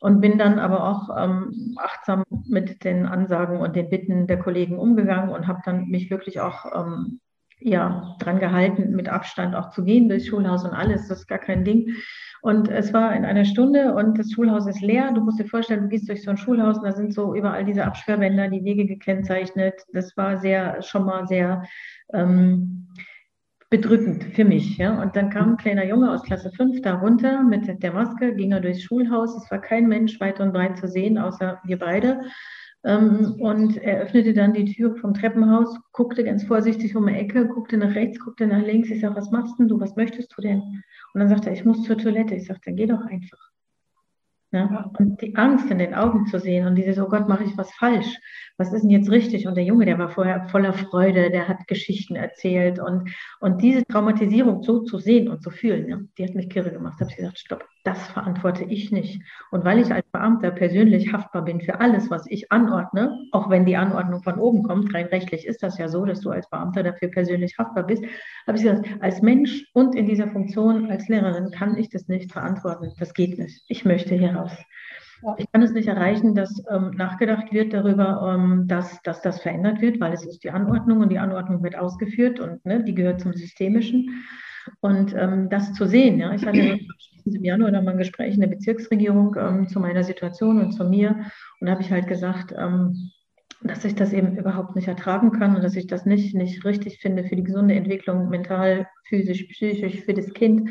Und bin dann aber auch ähm, achtsam mit den Ansagen und den Bitten der Kollegen umgegangen und habe dann mich wirklich auch ähm, ja, dran gehalten, mit Abstand auch zu gehen durchs Schulhaus und alles. Das ist gar kein Ding. Und es war in einer Stunde und das Schulhaus ist leer. Du musst dir vorstellen, du gehst durch so ein Schulhaus und da sind so überall diese Absperrbänder, die Wege gekennzeichnet. Das war sehr, schon mal sehr ähm, bedrückend für mich. Ja? Und dann kam ein kleiner Junge aus Klasse 5 da runter mit der Maske, ging er durchs Schulhaus. Es war kein Mensch weit und breit zu sehen, außer wir beide. Ähm, und er öffnete dann die Tür vom Treppenhaus, guckte ganz vorsichtig um die Ecke, guckte nach rechts, guckte nach links. Ich sage, was machst denn du? Was möchtest du denn? Und dann sagte er, ich muss zur Toilette. Ich sagte, geh doch einfach. Ja? Und die Angst in den Augen zu sehen und dieses, oh Gott, mache ich was falsch? Was ist denn jetzt richtig? Und der Junge, der war vorher voller Freude, der hat Geschichten erzählt und, und diese Traumatisierung so zu sehen und zu fühlen, ja, die hat mich kirre gemacht. Da habe ich gesagt, stopp, das verantworte ich nicht. Und weil ich als Beamter persönlich haftbar bin für alles, was ich anordne, auch wenn die Anordnung von oben kommt, rein rechtlich ist das ja so, dass du als Beamter dafür persönlich haftbar bist, habe ich gesagt, als Mensch und in dieser Funktion als Lehrerin kann ich das nicht verantworten. Das geht nicht. Ich möchte hier raus. Ich kann es nicht erreichen, dass ähm, nachgedacht wird darüber, ähm, dass, dass das verändert wird, weil es ist die Anordnung und die Anordnung wird ausgeführt und ne, die gehört zum Systemischen. Und ähm, das zu sehen, ja, ich hatte im Januar nochmal ein Gespräch in der Bezirksregierung ähm, zu meiner Situation und zu mir. Und habe ich halt gesagt, ähm, dass ich das eben überhaupt nicht ertragen kann und dass ich das nicht, nicht richtig finde für die gesunde Entwicklung mental, physisch, psychisch, für das Kind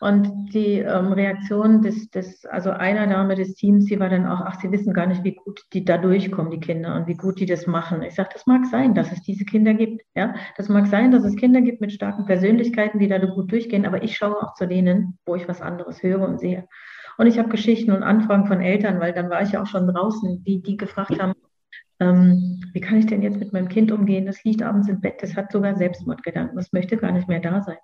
Und die ähm, Reaktion des, des, also einer Dame des Teams, die war dann auch, ach, sie wissen gar nicht, wie gut die da durchkommen, die Kinder, und wie gut die das machen. Ich sage, das mag sein, dass es diese Kinder gibt. Ja, das mag sein, dass es Kinder gibt mit starken Persönlichkeiten, die da gut durchgehen, aber ich schaue auch zu denen, wo ich was anderes höre und sehe. Und ich habe Geschichten und Anfragen von Eltern, weil dann war ich ja auch schon draußen, die, die gefragt haben, ähm, wie kann ich denn jetzt mit meinem Kind umgehen? Das liegt abends im Bett, das hat sogar Selbstmordgedanken, das möchte gar nicht mehr da sein.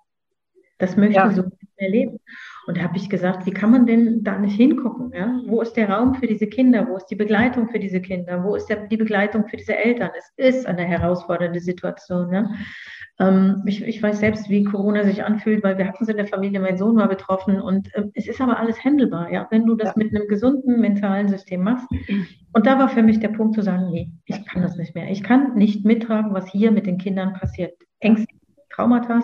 Das möchte ja. so mehr leben. Und da habe ich gesagt, wie kann man denn da nicht hingucken? Ja? Wo ist der Raum für diese Kinder? Wo ist die Begleitung für diese Kinder? Wo ist der, die Begleitung für diese Eltern? Es ist eine herausfordernde Situation. Ja? Ähm, ich, ich, weiß selbst, wie Corona sich anfühlt, weil wir hatten es in der Familie, mein Sohn war betroffen und äh, es ist aber alles handelbar, ja, wenn du das ja. mit einem gesunden mentalen System machst. Und da war für mich der Punkt zu sagen, nee, ich kann das nicht mehr. Ich kann nicht mittragen, was hier mit den Kindern passiert. Ängste, Traumata,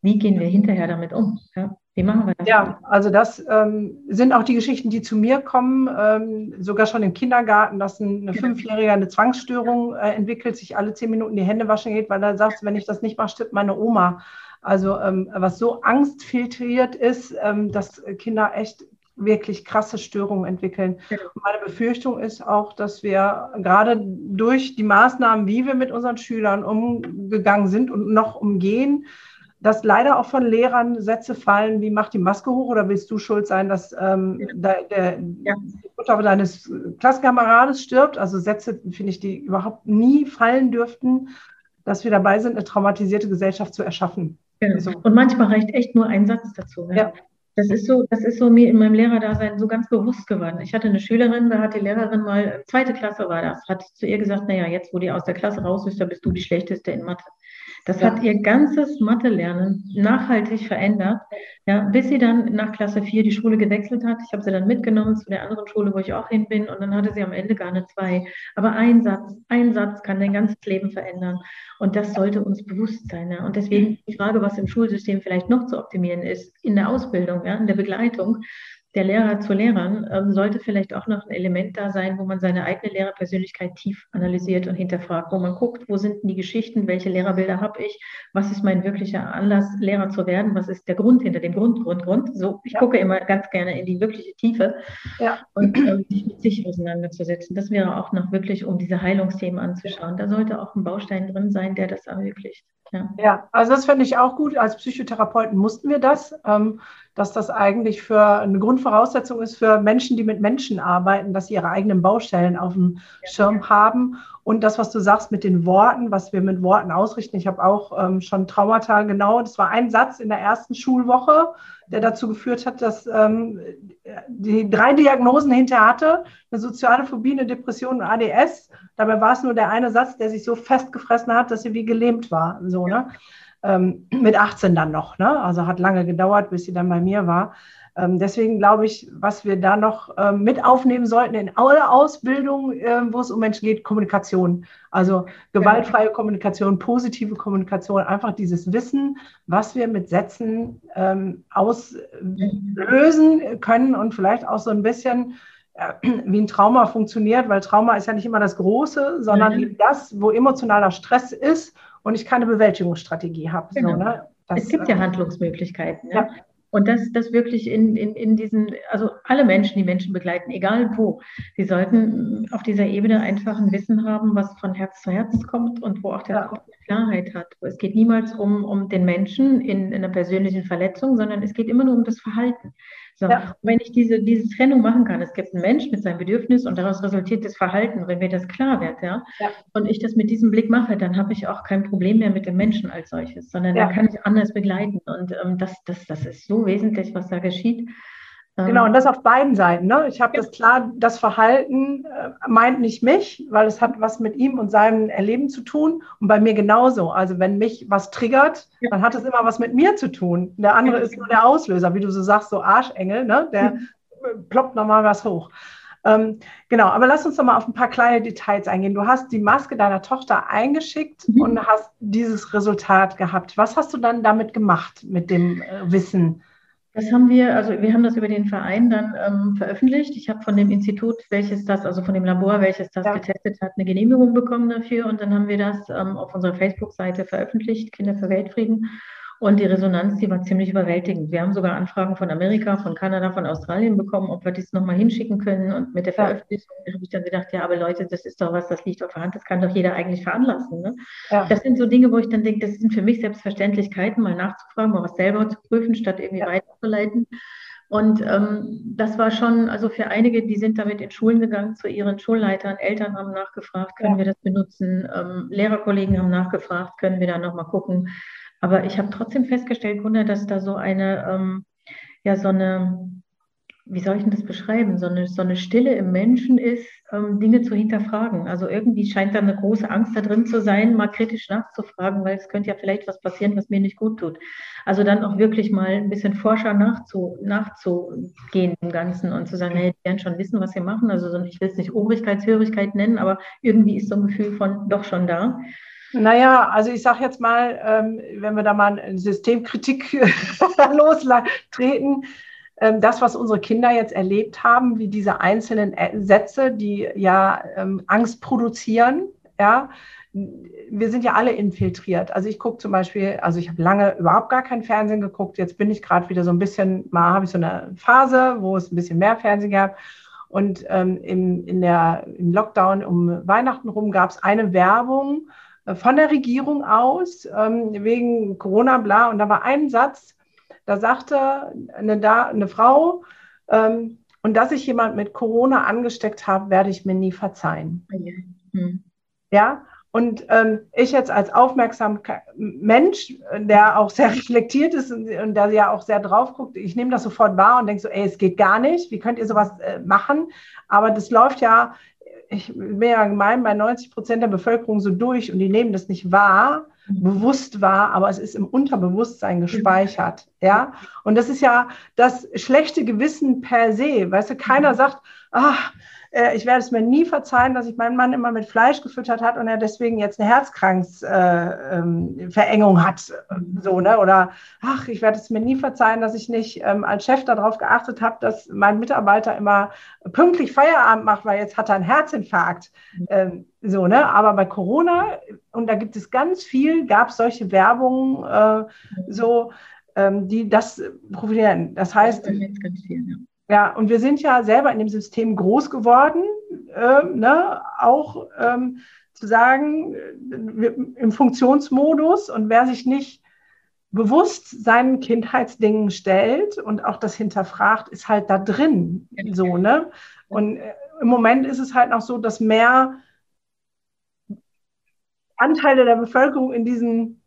wie gehen wir hinterher damit um? Ja? Wie machen wir das? Ja, also das ähm, sind auch die Geschichten, die zu mir kommen, ähm, sogar schon im Kindergarten, dass ein, eine genau. Fünfjährige eine Zwangsstörung äh, entwickelt, sich alle zehn Minuten die Hände waschen geht, weil er sagt, wenn ich das nicht mache, stirbt meine Oma. Also ähm, was so angstfiltriert ist, ähm, dass Kinder echt wirklich krasse Störungen entwickeln. Genau. Meine Befürchtung ist auch, dass wir gerade durch die Maßnahmen, wie wir mit unseren Schülern umgegangen sind und noch umgehen, dass leider auch von Lehrern Sätze fallen, wie mach die Maske hoch oder willst du schuld sein, dass ähm, der, der ja. die Mutter deines Klassenkamerades stirbt? Also Sätze, finde ich, die überhaupt nie fallen dürften, dass wir dabei sind, eine traumatisierte Gesellschaft zu erschaffen. Genau. So. Und manchmal reicht echt nur ein Satz dazu. Ne? Ja. Das ist so, das ist so mir in meinem Lehrerdasein so ganz bewusst geworden. Ich hatte eine Schülerin, da hat die Lehrerin mal, zweite Klasse war das, hat zu ihr gesagt, naja, jetzt wo die aus der Klasse raus ist, da bist du die Schlechteste in Mathe. Das ja. hat ihr ganzes Mathe-Lernen nachhaltig verändert, ja, bis sie dann nach Klasse 4 die Schule gewechselt hat. Ich habe sie dann mitgenommen zu der anderen Schule, wo ich auch hin bin, und dann hatte sie am Ende gar eine 2. Aber ein Satz, ein Satz kann dein ganzes Leben verändern. Und das sollte uns bewusst sein. Ja. Und deswegen die Frage, was im Schulsystem vielleicht noch zu optimieren ist, in der Ausbildung, ja, in der Begleitung, der Lehrer zu Lehrern ähm, sollte vielleicht auch noch ein Element da sein, wo man seine eigene Lehrerpersönlichkeit tief analysiert und hinterfragt, wo man guckt, wo sind denn die Geschichten, welche Lehrerbilder habe ich, was ist mein wirklicher Anlass, Lehrer zu werden, was ist der Grund hinter dem Grund, Grund, Grund. So, ich ja. gucke immer ganz gerne in die wirkliche Tiefe ja. und ähm, sich mit sich auseinanderzusetzen. Das wäre auch noch wirklich, um diese Heilungsthemen anzuschauen. Da sollte auch ein Baustein drin sein, der das ermöglicht. Ja, ja also das finde ich auch gut. Als Psychotherapeuten mussten wir das. Ähm, dass das eigentlich für eine Grundvoraussetzung ist für Menschen, die mit Menschen arbeiten, dass sie ihre eigenen Baustellen auf dem Schirm haben. Und das, was du sagst mit den Worten, was wir mit Worten ausrichten. Ich habe auch ähm, schon Traumata, genau, das war ein Satz in der ersten Schulwoche, der dazu geführt hat, dass ähm, die drei Diagnosen hinter hatte, eine soziale Phobie, eine Depression und ADS. Dabei war es nur der eine Satz, der sich so festgefressen hat, dass sie wie gelähmt war. So, ne? ähm, mit 18 dann noch. Ne? Also hat lange gedauert, bis sie dann bei mir war. Ähm, deswegen glaube ich, was wir da noch ähm, mit aufnehmen sollten in alle Ausbildung, äh, wo es um Menschen geht, Kommunikation. Also gewaltfreie Kommunikation, positive Kommunikation, einfach dieses Wissen, was wir mit Sätzen ähm, auslösen können und vielleicht auch so ein bisschen äh, wie ein Trauma funktioniert, weil Trauma ist ja nicht immer das Große, sondern mhm. das, wo emotionaler Stress ist und ich keine Bewältigungsstrategie habe. Genau. So, ne? es gibt ja Handlungsmöglichkeiten. Ja. ja. Und das, das wirklich in, in, in diesen, also alle Menschen, die Menschen begleiten, egal wo, die sollten auf dieser Ebene einfach ein Wissen haben, was von Herz zu Herz kommt und wo auch der ja. Klarheit hat. Es geht niemals um, um den Menschen in, in einer persönlichen Verletzung, sondern es geht immer nur um das Verhalten. So, ja. Wenn ich diese, diese Trennung machen kann, es gibt einen Mensch mit seinem Bedürfnis und daraus resultiert das Verhalten, wenn mir das klar wird, ja, ja. und ich das mit diesem Blick mache, dann habe ich auch kein Problem mehr mit dem Menschen als solches, sondern ja. dann kann ich anders begleiten. Und ähm, das, das, das ist so wesentlich, was da geschieht. Genau, ähm, und das auf beiden Seiten. Ne? Ich habe das klar, das Verhalten äh, meint nicht mich, weil es hat was mit ihm und seinem Erleben zu tun. Und bei mir genauso. Also wenn mich was triggert, ja. dann hat es immer was mit mir zu tun. Der andere ist nur der Auslöser, wie du so sagst, so Arschengel, ne? der mhm. ploppt nochmal was hoch. Ähm, genau, aber lass uns doch mal auf ein paar kleine Details eingehen. Du hast die Maske deiner Tochter eingeschickt mhm. und hast dieses Resultat gehabt. Was hast du dann damit gemacht mit dem äh, Wissen? Das haben wir, also wir haben das über den Verein dann ähm, veröffentlicht. Ich habe von dem Institut, welches das, also von dem Labor, welches das ja. getestet hat, eine Genehmigung bekommen dafür. Und dann haben wir das ähm, auf unserer Facebook-Seite veröffentlicht, Kinder für Weltfrieden. Und die Resonanz, die war ziemlich überwältigend. Wir haben sogar Anfragen von Amerika, von Kanada, von Australien bekommen, ob wir das nochmal hinschicken können. Und mit der Veröffentlichung habe ich dann gedacht, ja, aber Leute, das ist doch was, das liegt auf der Hand, das kann doch jeder eigentlich veranlassen. Ne? Ja. Das sind so Dinge, wo ich dann denke, das sind für mich Selbstverständlichkeiten, mal nachzufragen, mal was selber zu prüfen, statt irgendwie ja. weiterzuleiten. Und ähm, das war schon, also für einige, die sind damit in Schulen gegangen, zu ihren Schulleitern, Eltern haben nachgefragt, können ja. wir das benutzen, ähm, Lehrerkollegen haben nachgefragt, können wir da nochmal gucken. Aber ich habe trotzdem festgestellt, Gunnar, dass da so eine, ähm, ja, so eine, wie soll ich denn das beschreiben, so eine, so eine Stille im Menschen ist, ähm, Dinge zu hinterfragen. Also irgendwie scheint da eine große Angst da drin zu sein, mal kritisch nachzufragen, weil es könnte ja vielleicht was passieren, was mir nicht gut tut. Also dann auch wirklich mal ein bisschen forscher nachzu, nachzugehen im Ganzen und zu sagen, hey, die werden schon wissen, was sie machen. Also ich will es nicht Obrigkeitshörigkeit nennen, aber irgendwie ist so ein Gefühl von doch schon da. Naja, also ich sage jetzt mal, ähm, wenn wir da mal eine Systemkritik lostreten, ähm, das, was unsere Kinder jetzt erlebt haben, wie diese einzelnen Sätze, die ja ähm, Angst produzieren, ja, wir sind ja alle infiltriert. Also ich gucke zum Beispiel, also ich habe lange überhaupt gar kein Fernsehen geguckt. Jetzt bin ich gerade wieder so ein bisschen, mal habe ich so eine Phase, wo es ein bisschen mehr Fernsehen gab. Und ähm, im, in der, im Lockdown um Weihnachten rum gab es eine Werbung, von der Regierung aus, ähm, wegen Corona, bla. Und da war ein Satz, da sagte eine, da, eine Frau, ähm, und dass ich jemand mit Corona angesteckt habe, werde ich mir nie verzeihen. Mhm. Ja, und ähm, ich jetzt als aufmerksamer Mensch, der auch sehr reflektiert ist und, und der ja auch sehr drauf guckt, ich nehme das sofort wahr und denke so, ey, es geht gar nicht, wie könnt ihr sowas äh, machen? Aber das läuft ja ich bin ja gemein, bei 90 Prozent der Bevölkerung so durch und die nehmen das nicht wahr, mhm. bewusst wahr, aber es ist im Unterbewusstsein gespeichert. Ja, und das ist ja das schlechte Gewissen per se. Weißt du, keiner mhm. sagt, ach, äh, ich werde es mir nie verzeihen, dass ich meinen Mann immer mit Fleisch gefüttert hat und er deswegen jetzt eine Herzkranksverengung äh, ähm, hat. So, ne? Oder ach, ich werde es mir nie verzeihen, dass ich nicht ähm, als Chef darauf geachtet habe, dass mein Mitarbeiter immer pünktlich Feierabend macht, weil jetzt hat er einen Herzinfarkt. Ähm, so, ne? Aber bei Corona, und da gibt es ganz viel, gab es solche Werbungen, äh, so, ähm, die das profitieren. Das heißt, das viel, ja. Ja, und wir sind ja selber in dem System groß geworden, äh, ne? auch ähm, zu sagen, im Funktionsmodus und wer sich nicht bewusst seinen Kindheitsdingen stellt und auch das hinterfragt, ist halt da drin. So, ne? Und äh, im Moment ist es halt noch so, dass mehr Anteile der Bevölkerung in diesen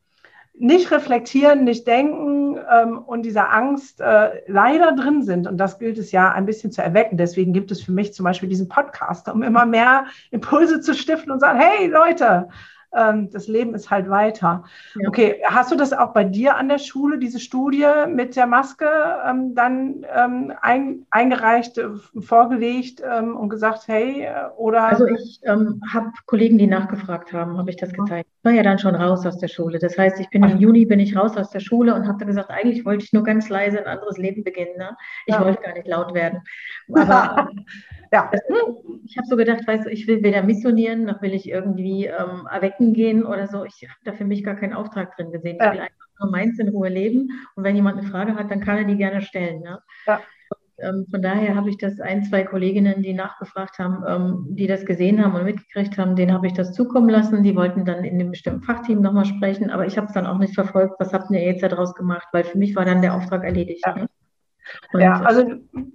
nicht reflektieren, nicht denken ähm, und dieser Angst äh, leider drin sind. Und das gilt es ja ein bisschen zu erwecken. Deswegen gibt es für mich zum Beispiel diesen Podcast, um immer mehr Impulse zu stiften und sagen, hey Leute, das Leben ist halt weiter. Ja. Okay, hast du das auch bei dir an der Schule, diese Studie mit der Maske, ähm, dann ähm, ein, eingereicht, äh, vorgelegt ähm, und gesagt, hey, äh, oder? Also ich ähm, habe Kollegen, die nachgefragt haben, habe ich das gezeigt. Ich war ja dann schon raus aus der Schule. Das heißt, ich bin im Juni bin ich raus aus der Schule und habe dann gesagt, eigentlich wollte ich nur ganz leise ein anderes Leben beginnen. Ne? Ich ja. wollte gar nicht laut werden. Aber ja. ich habe so gedacht, weißt du, ich will weder missionieren, noch will ich irgendwie ähm, erwecken gehen oder so. Ich habe da für mich gar keinen Auftrag drin gesehen. Ich ja. will einfach nur meins in Ruhe leben. Und wenn jemand eine Frage hat, dann kann er die gerne stellen. Ja? ja. ähm, von daher habe ich das ein, zwei Kolleginnen, die nachgefragt haben, ähm, die das gesehen haben und mitgekriegt haben, denen habe ich das zukommen lassen. Die wollten dann in dem bestimmten Fachteam nochmal sprechen, aber ich habe es dann auch nicht verfolgt. Was habt ihr jetzt daraus gemacht? Weil für mich war dann der Auftrag erledigt. Ja. Ne? Und ja, also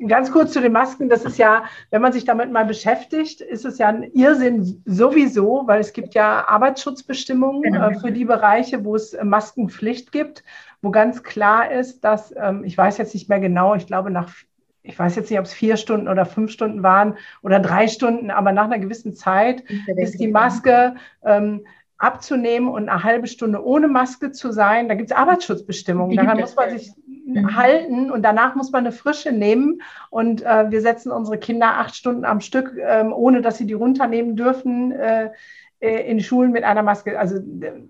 ganz kurz zu den Masken. Das ist ja, wenn man sich damit mal beschäftigt, ist es ja ein Irrsinn sowieso, weil es gibt ja Arbeitsschutzbestimmungen genau. äh, für die Bereiche, wo es äh, Maskenpflicht gibt, wo ganz klar ist, dass, ähm, ich weiß jetzt nicht mehr genau, ich glaube nach ich weiß jetzt nicht, ob es vier Stunden oder fünf Stunden waren oder drei Stunden, aber nach einer gewissen Zeit ist die Maske ähm, abzunehmen und eine halbe Stunde ohne Maske zu sein. Da gibt es Arbeitsschutzbestimmungen. Daran muss man sich mhm. halten und danach muss man eine frische nehmen. Und äh, wir setzen unsere Kinder acht Stunden am Stück, ähm, ohne dass sie die runternehmen dürfen, äh, äh in Schulen mit einer Maske. Also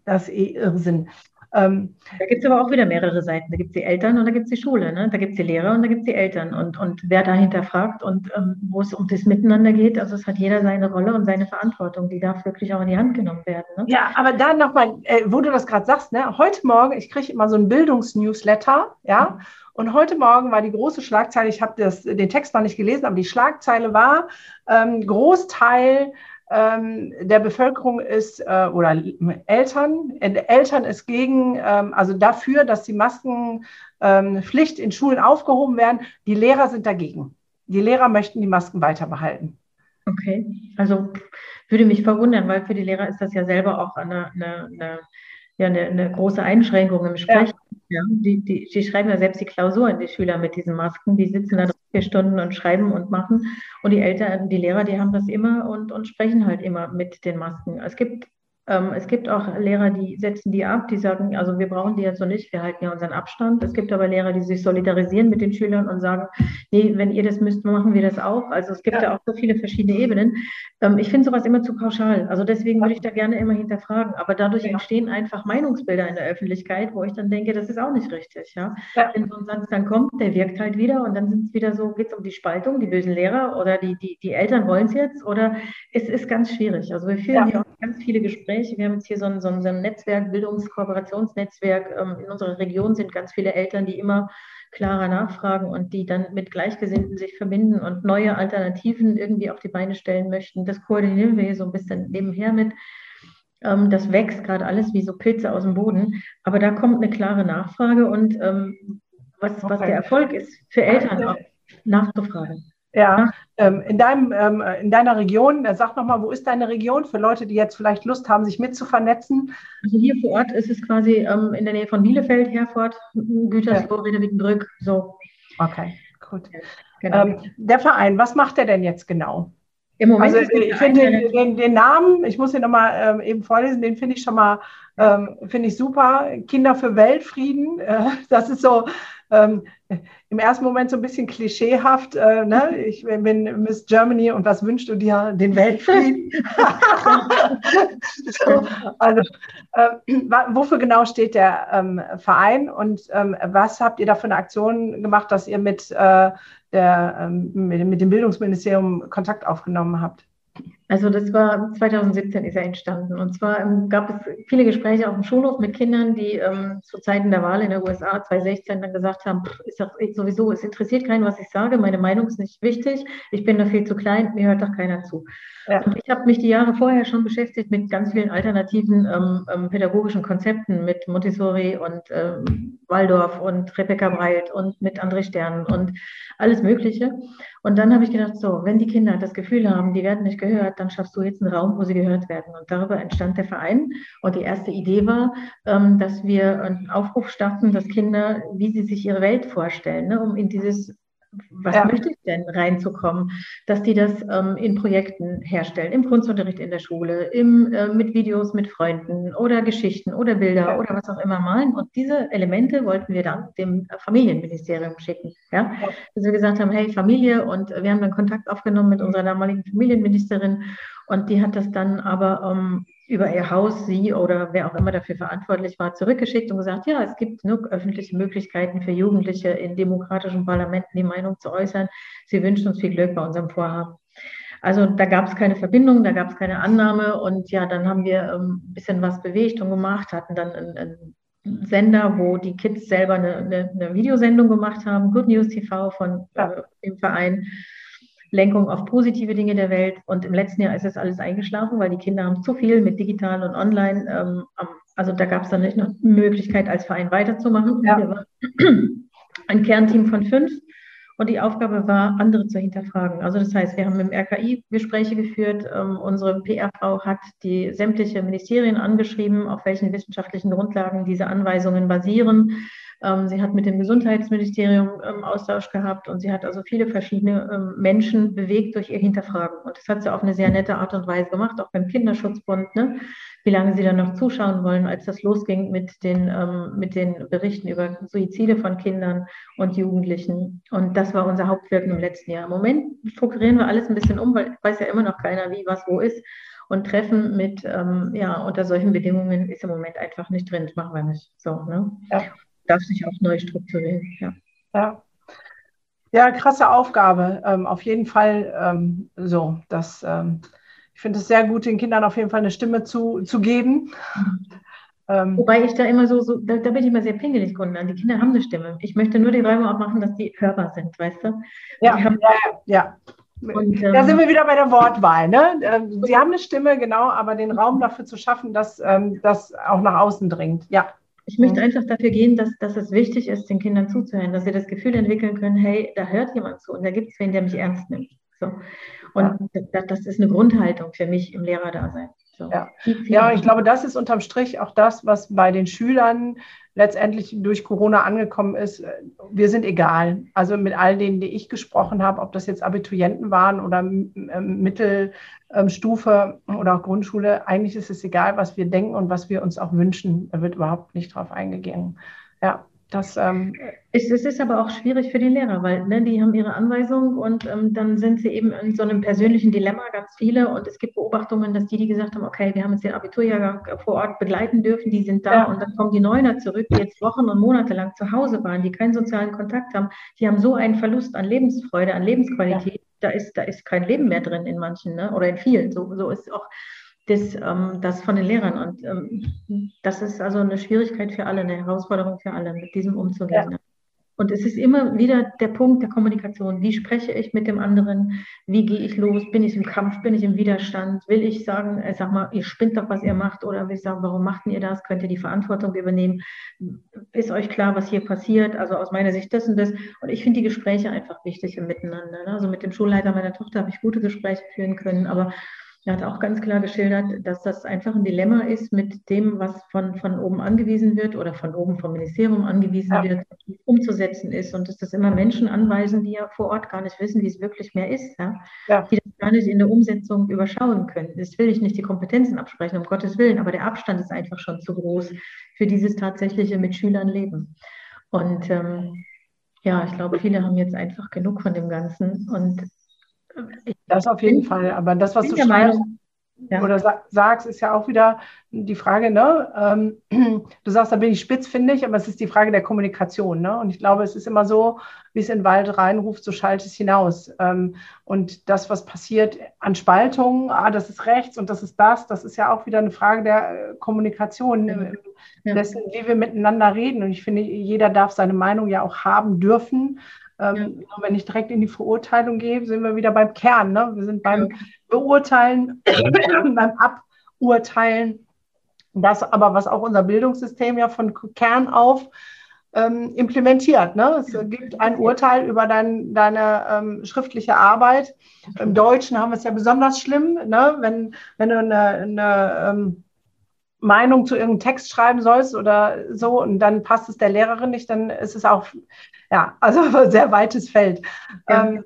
das ist eh Irrsinn. Ähm, da gibt es aber auch wieder mehrere Seiten. Da gibt es die Eltern und da gibt es die Schule. Ne? Da gibt es die Lehrer und da gibt es die Eltern. Und, und wer dahinter fragt und ähm, wo es um das Miteinander geht, also es hat jeder seine Rolle und seine Verantwortung, die darf wirklich auch in die Hand genommen werden. Ne? Ja, aber dann nochmal, äh, wo du das gerade sagst, ne? heute Morgen, ich kriege immer so ein Bildungsnewsletter, ja, mhm. Und heute Morgen war die große Schlagzeile, ich habe den Text noch nicht gelesen, aber die Schlagzeile war, ähm, Großteil ähm, der Bevölkerung ist äh, oder Eltern, äh, Eltern ist gegen, ähm, also dafür, dass die Maskenpflicht ähm, in Schulen aufgehoben werden. Die Lehrer sind dagegen. Die Lehrer möchten die Masken weiter behalten. Okay, also würde mich verwundern, weil für die Lehrer ist das ja selber auch eine, eine, eine ja, eine, eine, große Einschränkung im Sprechen. Ja. ja. Die, die, die schreiben ja selbst die Klausuren, die Schüler mit diesen Masken. Die sitzen da vier Stunden und schreiben und machen. Und die Eltern, die Lehrer, die haben das immer und, und sprechen halt immer mit den Masken. Es gibt es gibt auch Lehrer, die setzen die ab, die sagen, also wir brauchen die jetzt so nicht, wir halten ja unseren Abstand. Es gibt aber Lehrer, die sich solidarisieren mit den Schülern und sagen, nee, wenn ihr das müsst, machen wir das auch. Also es gibt ja, ja auch so viele verschiedene Ebenen. Ähm, ich finde sowas immer zu pauschal. Also deswegen würde ich da gerne immer hinterfragen. Aber dadurch ja. entstehen einfach Meinungsbilder in der Öffentlichkeit, wo ich dann denke, das ist auch nicht richtig. Ja? ja. Wenn so ein Satz dann kommt, der wirkt halt wieder und dann sind es wieder so, geht es um die Spaltung, die bösen Lehrer oder die, die, die Eltern wollen es jetzt oder es ist ganz schwierig. Also wir führen ja auch ganz viele Gespräche. Wir haben jetzt hier so ein, so ein, so ein Netzwerk, Bildungskooperationsnetzwerk. Ähm, in unserer Region sind ganz viele Eltern, die immer klarer nachfragen und die dann mit Gleichgesinnten sich verbinden und neue Alternativen irgendwie auf die Beine stellen möchten. Das koordinieren wir hier so ein bisschen nebenher mit. Ähm, das wächst gerade alles wie so Pilze aus dem Boden. Aber da kommt eine klare Nachfrage und ähm, was, was der Erfolg ist für Eltern auch nachzufragen. Ja, ähm, in, deinem, ähm, in deiner Region, äh, sag nochmal, wo ist deine Region für Leute, die jetzt vielleicht Lust haben, sich mit zu vernetzen? Also hier vor Ort ist es quasi ähm, in der Nähe von Bielefeld, Herford, Gütersloh, ja. Reda-Wiedenbrück, so. Okay, gut. Genau. Der Verein, was macht der denn jetzt genau? Im Moment also ich finde den, den, den, Namen, ich muss ihn nochmal ähm, eben vorlesen, den finde ich schon mal, ähm, finde ich super. Kinder für Weltfrieden, äh, das ist so, ähm, im ersten Moment so ein bisschen klischeehaft. Äh, ne? Ich bin Miss Germany und was wünschst du dir? Den Weltfrieden? so, also, äh, wofür genau steht der ähm, Verein und ähm, was habt ihr da für eine Aktion gemacht, dass ihr mit, äh, der, ähm, mit, mit dem Bildungsministerium Kontakt aufgenommen habt? Also das war 2017 ist er entstanden. Und zwar ähm, gab es viele Gespräche auf dem Schulhof mit Kindern, die ähm, zu Zeiten der Wahl in der USA 2016 dann gesagt haben, ist doch sowieso, es interessiert keinen, was ich sage, meine Meinung ist nicht wichtig, ich bin da viel zu klein, mir hört doch keiner zu. Ja. Und ich habe mich die Jahre vorher schon beschäftigt mit ganz vielen alternativen ähm, ähm pädagogischen Konzepten, mit Montessori und ähm, Waldorf und Rebecca Breit und mit André Stern und alles Mögliche. Und dann habe ich gedacht, so, wenn die Kinder das Gefühl haben, die werden nicht gehört, dann schaffst du jetzt einen Raum, wo sie gehört werden. Und darüber entstand der Verein. Und die erste Idee war, ähm, dass wir einen Aufruf starten, dass Kinder, wie sie sich ihre Welt vorstellen, ne, um in dieses was ja. möchte ich denn reinzukommen, dass die das ähm, in Projekten herstellen, im Kunstunterricht in der Schule, im, äh, mit Videos mit Freunden oder Geschichten oder Bilder ja. oder was auch immer malen. Und diese Elemente wollten wir dann dem Familienministerium schicken. Ja? ja. Dass wir gesagt haben, hey Familie, und wir haben dann Kontakt aufgenommen mit unserer damaligen Familienministerin und die hat das dann aber ähm, über ihr Haus, sie oder wer auch immer dafür verantwortlich war, zurückgeschickt und gesagt, ja, es gibt genug öffentliche Möglichkeiten für Jugendliche in demokratischen Parlamenten die Meinung zu äußern. Sie wünschen uns viel Glück bei unserem Vorhaben. Also da gab es keine Verbindung, da gab es keine Annahme und ja, dann haben wir ähm, ein bisschen was bewegt und gemacht, hatten dann einen, einen Sender, wo die Kids selber eine, eine, eine, Videosendung gemacht haben, Good News TV von äh, dem Verein Lenkung auf positive Dinge der Welt. Und im letzten Jahr ist es alles eingeschlafen, weil die Kinder haben zu viel mit digital und online. Ähm, also da gab es dann nicht noch Möglichkeit, als Verein weiterzumachen. Ja. Wir waren ein Kernteam von fünf. Und die Aufgabe war, andere zu hinterfragen. Also das heißt, wir haben im RKI Gespräche geführt. Ähm, unsere PR-Frau hat die sämtliche Ministerien angeschrieben, auf welchen wissenschaftlichen Grundlagen diese Anweisungen basieren. Ähm, sie hat mit dem Gesundheitsministerium ähm, Austausch gehabt und sie hat also viele verschiedene ähm, Menschen bewegt durch ihr Hinterfragen. Und das hat sie auf eine sehr nette Art und Weise gemacht, auch beim Kinderschutzbund, ne? Wie lange sie dann noch zuschauen wollen, als das losging mit den, ähm, mit den Berichten über Suizide von Kindern und Jugendlichen. Und das war unser Hauptwirken im letzten Jahr. Im Moment strukturieren wir alles ein bisschen um, weil weiß ja immer noch keiner, wie was wo ist. Und Treffen mit, ähm, ja, unter solchen Bedingungen ist im Moment einfach nicht drin. Das machen wir nicht. So, ne? Ja. Darf sich auch neu strukturieren. Ja. ja. Ja, krasse Aufgabe. Ähm, auf jeden Fall ähm, so. Das, ähm, finde es sehr gut, den Kindern auf jeden Fall eine Stimme zu, zu geben. Ähm, Wobei ich da immer so, so da, da, bin ich immer sehr pingelig, Gunnar. Die Kinder haben eine Stimme. Ich möchte nur die Räume auch machen, dass die hörbar sind, weißt du? Ja, haben, ja, ja. Und, da sind wir wieder bei der Wortwahl. Ne? Ähm, sie haben eine Stimme, genau, aber den Raum dafür zu schaffen, dass ähm, das auch nach außen dringt. Ja. Ich möchte einfach dafür gehen, dass, dass es wichtig ist, den Kindern zuzuhören, dass sie das Gefühl entwickeln können, hey, da hört jemand zu und da gibt es wen, der mich ernst nimmt. So. Und das, das, ist eine Grundhaltung für mich im Lehrerdasein. So. Ja. ja, ich glaube, das ist unterm Strich auch das, was bei den Schülern letztendlich durch Corona angekommen ist. Wir sind egal. Also mit all denen, die ich gesprochen habe, ob das jetzt Abiturienten waren oder ähm, Mittelstufe oder auch Grundschule, eigentlich ist es egal, was wir denken und was wir uns auch wünschen. Da wird überhaupt nicht drauf eingegangen. Ja. Das, ähm, es, es, ist aber auch schwierig für die Lehrer, weil ne, die haben ihre Anweisung und ähm, dann sind sie eben in so einem persönlichen Dilemma, ganz viele. Und es gibt Beobachtungen, dass die, die gesagt haben, okay, wir haben jetzt den Abiturjahrgang vor Ort begleiten dürfen, die sind da ja. und dann kommen die Neuner zurück, die jetzt Wochen und Monate lang zu Hause waren, die keinen sozialen Kontakt haben, die haben so einen Verlust an Lebensfreude, an Lebensqualität. Ja. Da, ist, da ist kein Leben mehr drin in manchen ne? oder in vielen. So, so ist auch das, ähm, das von den Lehrern. Und ähm, das ist also eine Schwierigkeit für alle, eine Herausforderung für alle, mit diesem umzugehen. Ja. Und es ist immer wieder der Punkt der Kommunikation. Wie spreche ich mit dem anderen? Wie gehe ich los? Bin ich im Kampf? Bin ich im Widerstand? Will ich sagen, äh, sag mal, ihr spinnt doch, was ihr macht? Oder will ich sagen, warum macht ihr das? Könnt ihr die Verantwortung übernehmen? Ist euch klar, was hier passiert? Also aus meiner Sicht das und das. Und ich finde die Gespräche einfach wichtig im Miteinander. Ne? Also mit dem Schulleiter meiner Tochter habe ich gute Gespräche führen können, aber er hat auch ganz klar geschildert, dass das einfach ein Dilemma ist mit dem, was von, von oben angewiesen wird oder von oben vom Ministerium angewiesen ja. wird, umzusetzen ist und dass das immer Menschen anweisen, die ja vor Ort gar nicht wissen, wie es wirklich mehr ist, ja? Ja. die das gar nicht in der Umsetzung überschauen können. Das will ich nicht die Kompetenzen absprechen, um Gottes Willen, aber der Abstand ist einfach schon zu groß für dieses tatsächliche mit Schülern leben. Und ähm, ja, ich glaube, viele haben jetzt einfach genug von dem Ganzen und das auf jeden Fall. Aber das, was du schreibst ja. oder sagst, ist ja auch wieder die Frage, ne? Ähm, du sagst, da bin ich spitz, finde ich, aber es ist die Frage der Kommunikation. Ne? Und ich glaube, es ist immer so, wie es in den Wald reinruft, so schallt es hinaus. Ähm, und das, was passiert an Spaltungen, ah, das ist rechts und das ist das, das ist ja auch wieder eine Frage der äh, Kommunikation, ja. Ja. dessen, wie wir miteinander reden. Und ich finde, jeder darf seine Meinung ja auch haben dürfen. Ähm, ja. Wenn ich direkt in die Verurteilung gehe, sind wir wieder beim Kern. Ne? Wir sind beim Beurteilen, beim Aburteilen. Das aber, was auch unser Bildungssystem ja von Kern auf ähm, implementiert. Ne? Es gibt ein Urteil über dein, deine ähm, schriftliche Arbeit. Im Deutschen haben wir es ja besonders schlimm, ne? wenn, wenn du eine, eine ähm, Meinung zu irgendeinem Text schreiben sollst oder so und dann passt es der Lehrerin nicht, dann ist es auch, ja, also ein sehr weites Feld. Ja, ähm,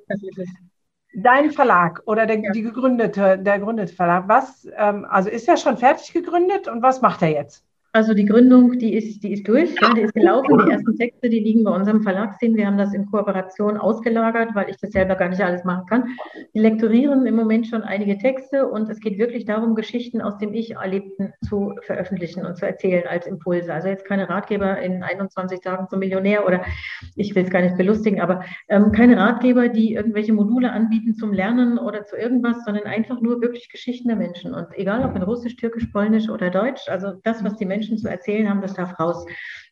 dein Verlag oder der, ja. die gegründete, der gegründete Verlag, was, ähm, also ist er schon fertig gegründet und was macht er jetzt? Also die Gründung, die ist, die ist durch, ja, die ist gelaufen. Die ersten Texte, die liegen bei unserem Verlagsteam. Wir haben das in Kooperation ausgelagert, weil ich das selber gar nicht alles machen kann. Die lektorieren im Moment schon einige Texte und es geht wirklich darum, Geschichten aus dem Ich-Erlebten zu veröffentlichen und zu erzählen als Impulse. Also jetzt keine Ratgeber in 21 Tagen zum Millionär oder ich will es gar nicht belustigen, aber ähm, keine Ratgeber, die irgendwelche Module anbieten zum Lernen oder zu irgendwas, sondern einfach nur wirklich Geschichten der Menschen. Und egal ob in Russisch, Türkisch, Polnisch oder Deutsch, also das, was die Menschen Menschen zu erzählen haben, das darf raus,